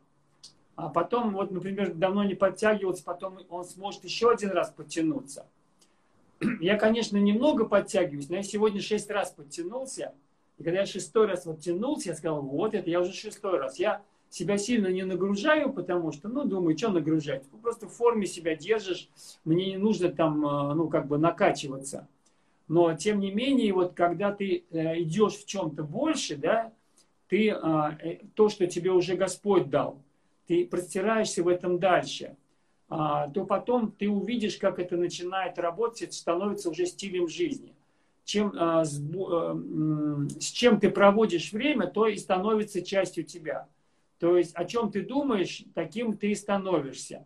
А потом, вот, например, давно не подтягивался, потом он сможет еще один раз подтянуться. Я, конечно, немного подтягиваюсь, но я сегодня шесть раз подтянулся. И когда я шестой раз подтянулся, я сказал, вот это я уже шестой раз. Я себя сильно не нагружаю, потому что, ну, думаю, что нагружать? Ну, просто в форме себя держишь, мне не нужно там, э, ну, как бы накачиваться. Но, тем не менее, вот когда ты э, идешь в чем-то больше, да, ты э, то, что тебе уже Господь дал, ты простираешься в этом дальше, то потом ты увидишь, как это начинает работать, становится уже стилем жизни. Чем, с, с чем ты проводишь время, то и становится частью тебя. То есть о чем ты думаешь, таким ты и становишься.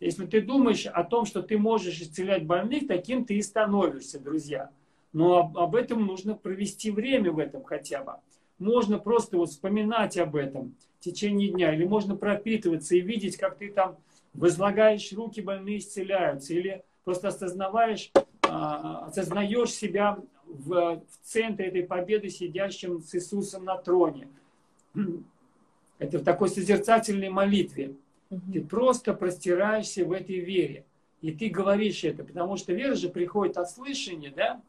Если ты думаешь о том, что ты можешь исцелять больных, таким ты и становишься, друзья. Но об, об этом нужно провести время в этом хотя бы. Можно просто вот вспоминать об этом в течение дня. Или можно пропитываться и видеть, как ты там возлагаешь руки, больные исцеляются. Или просто осознаваешь, а, осознаешь себя в, в центре этой победы, сидящим с Иисусом на троне. Это в такой созерцательной молитве. Угу. Ты просто простираешься в этой вере. И ты говоришь это, потому что вера же приходит от слышания, да?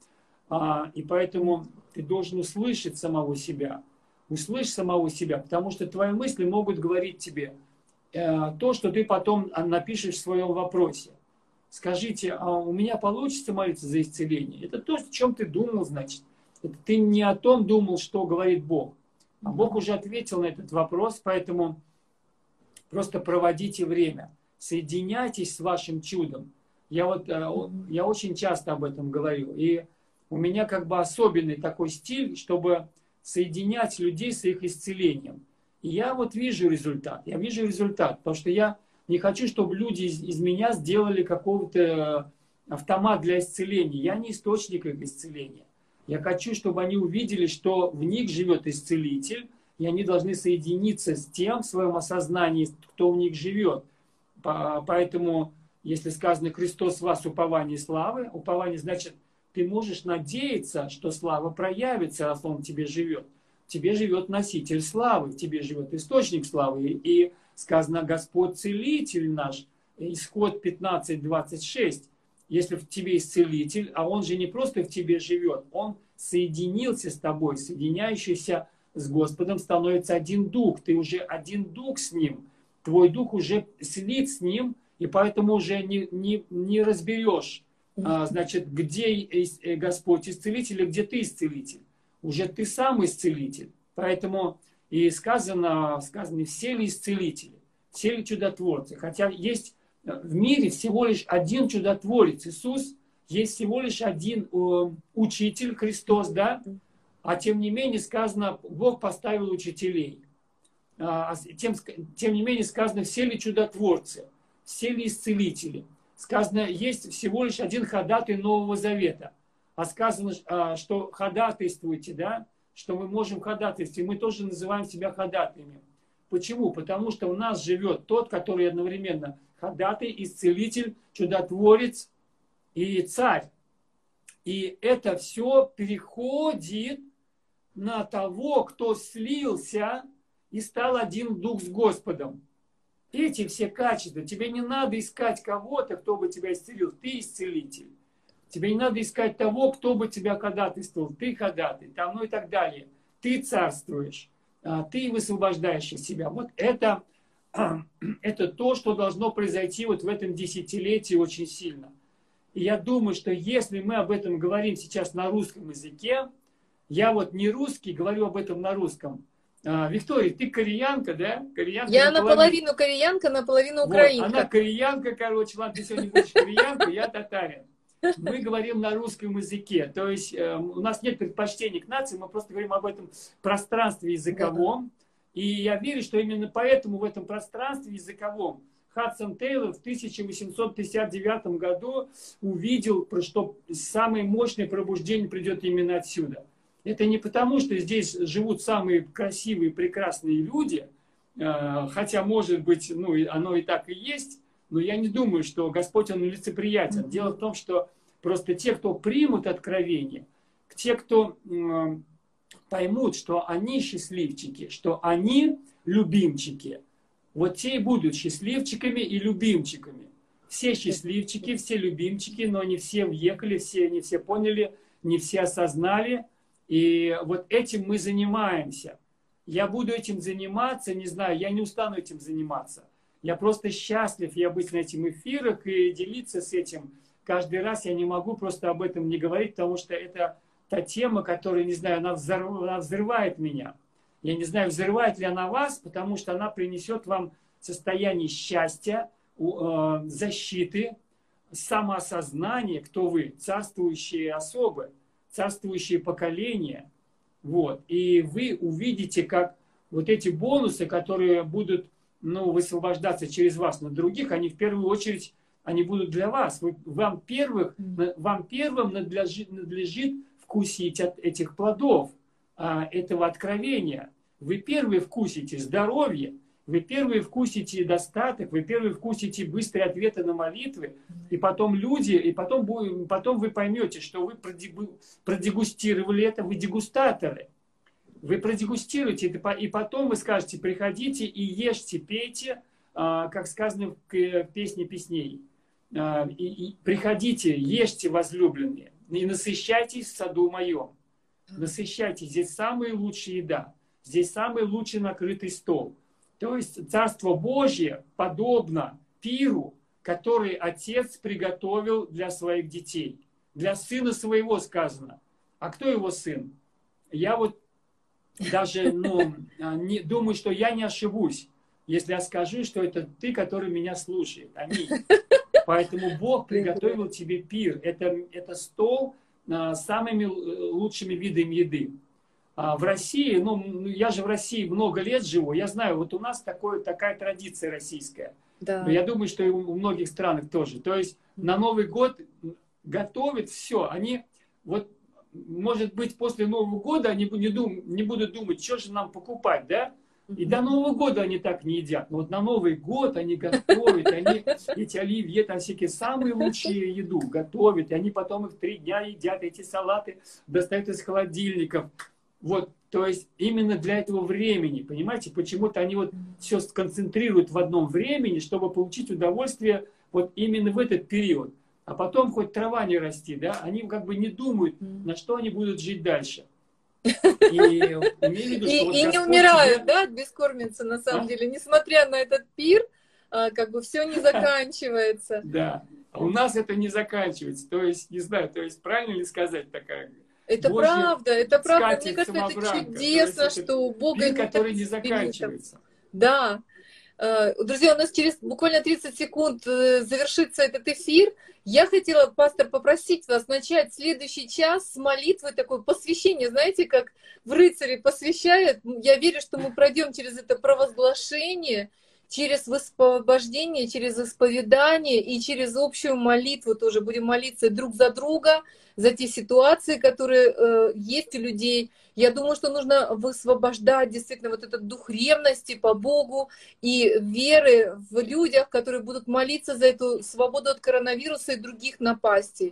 А, и поэтому ты должен услышать самого себя. Услышь самого себя, потому что твои мысли могут говорить тебе то, что ты потом напишешь в своем вопросе. Скажите, а у меня получится молиться за исцеление? Это то, о чем ты думал, значит. Это ты не о том думал, что говорит Бог. А Бог уже ответил на этот вопрос, поэтому просто проводите время. Соединяйтесь с вашим чудом. Я вот э, я очень часто об этом говорю. И у меня как бы особенный такой стиль, чтобы соединять людей с их исцелением. И я вот вижу результат. Я вижу результат, потому что я не хочу, чтобы люди из, из меня сделали какого-то автомат для исцеления. Я не источник их исцеления. Я хочу, чтобы они увидели, что в них живет исцелитель, и они должны соединиться с тем в своем осознании, кто в них живет. Поэтому, если сказано «Христос в вас упование славы», упование значит, ты можешь надеяться, что слава проявится, раз Он в тебе живет. Тебе живет носитель славы, тебе живет источник славы. И сказано «Господь целитель наш», исход 15, 26 если в тебе исцелитель, а он же не просто в тебе живет, он соединился с тобой, соединяющийся с Господом становится один дух, ты уже один дух с ним, твой дух уже слит с ним, и поэтому уже не, не, не разберешь, а, значит, где э, Господь исцелитель, и где ты исцелитель. Уже ты сам исцелитель. Поэтому и сказано, сказано, все ли исцелители, все ли чудотворцы. Хотя есть в мире всего лишь один чудотворец, Иисус, есть всего лишь один э, учитель, Христос, да, а тем не менее сказано, Бог поставил учителей. А, тем, тем не менее сказано, все ли чудотворцы, все ли исцелители. Сказано, есть всего лишь один ходатай Нового Завета. А сказано, а, что ходатайствуйте, да, что мы можем ходатайствовать. Мы тоже называем себя ходатаями. Почему? Потому что у нас живет тот, который одновременно ходатай, исцелитель, чудотворец и царь. И это все переходит на того, кто слился и стал один дух с Господом. Эти все качества. Тебе не надо искать кого-то, кто бы тебя исцелил. Ты исцелитель. Тебе не надо искать того, кто бы тебя ходатайствовал. Ты ходатай, там, ну и так далее. Ты царствуешь, а, ты высвобождаешь из себя. Вот это, это то, что должно произойти вот в этом десятилетии очень сильно. И я думаю, что если мы об этом говорим сейчас на русском языке, я вот не русский, говорю об этом на русском. А, Виктория, ты кореянка, да? Кореянка я наполовину, наполовину кореянка, наполовину украинка. Вот, она кореянка, короче, ладно, ты сегодня будешь кореянка, я татарин мы говорим на русском языке. То есть э, у нас нет предпочтений к нации, мы просто говорим об этом пространстве языковом. И я верю, что именно поэтому в этом пространстве языковом Хадсон Тейлор в 1859 году увидел, что самое мощное пробуждение придет именно отсюда. Это не потому, что здесь живут самые красивые, прекрасные люди, э, хотя, может быть, ну, оно и так и есть, но я не думаю, что Господь, Он лицеприятен. Дело в том, что просто те, кто примут откровение, те, кто поймут, что они счастливчики, что они любимчики, вот те и будут счастливчиками и любимчиками. Все счастливчики, все любимчики, но не все въехали, все, не все поняли, не все осознали. И вот этим мы занимаемся. Я буду этим заниматься, не знаю, я не устану этим заниматься. Я просто счастлив я быть на этих эфирах и делиться с этим. Каждый раз я не могу просто об этом не говорить, потому что это та тема, которая, не знаю, она, взорв... она взрывает меня. Я не знаю, взрывает ли она вас, потому что она принесет вам состояние счастья, э, защиты, самоосознание, кто вы, царствующие особы, царствующие поколения. Вот. И вы увидите, как вот эти бонусы, которые будут ну, высвобождаться через вас на других, они в первую очередь они будут для вас. Вы, вам, первых, вам первым надлежит, надлежит вкусить от этих плодов, а, этого откровения. Вы первые вкусите здоровье, вы первые вкусите достаток, вы первые вкусите быстрые ответы на молитвы, и потом люди, и потом, потом вы поймете, что вы продегустировали это, вы дегустаторы – вы продегустируете, и потом вы скажете, приходите и ешьте, пейте, а, как сказано в песне песней. А, и, и приходите, ешьте, возлюбленные, и насыщайтесь в саду моем. Насыщайтесь, здесь самая лучшая еда, здесь самый лучший накрытый стол. То есть Царство Божье подобно пиру, который отец приготовил для своих детей. Для сына своего сказано. А кто его сын? Я вот даже ну, а, не, думаю, что я не ошибусь, если я скажу, что это ты, который меня слушает. Аминь. Поэтому Бог приготовил тебе пир. Это, это стол а, с самыми лучшими видами еды. А в России, ну, ну, я же в России много лет живу, я знаю, вот у нас такое, такая традиция российская. Да. Но я думаю, что и у многих странах тоже. То есть на Новый год готовят все. Они вот может быть, после Нового года они не, дум, не будут думать, что же нам покупать, да? И до Нового года они так не едят. Но вот на Новый год они готовят, они эти оливье, там всякие самые лучшие еду готовят, и они потом их три дня едят, эти салаты достают из холодильников. Вот, то есть именно для этого времени, понимаете, почему-то они вот все сконцентрируют в одном времени, чтобы получить удовольствие вот именно в этот период а потом хоть трава не расти, да, они как бы не думают, на что они будут жить дальше. И, виду, и, вот и не умирают, тебе... да, от бескормицы, на самом а? деле, несмотря на этот пир, а, как бы все не заканчивается. Да, а у нас это не заканчивается, то есть, не знаю, то есть правильно ли сказать такая это Божья правда, это правда. Мне кажется, это чудесно, что у Бога пир, который не заканчивается. Да. Э, друзья, у нас через буквально 30 секунд э, завершится этот эфир. Я хотела, пастор, попросить вас начать следующий час с молитвы, такое посвящение, знаете, как в рыцаре посвящают. Я верю, что мы пройдем через это провозглашение, через высвобождение, через исповедание и через общую молитву тоже будем молиться друг за друга, за те ситуации, которые э, есть у людей. Я думаю, что нужно высвобождать действительно вот этот дух ревности по Богу и веры в людях, которые будут молиться за эту свободу от коронавируса и других напастей.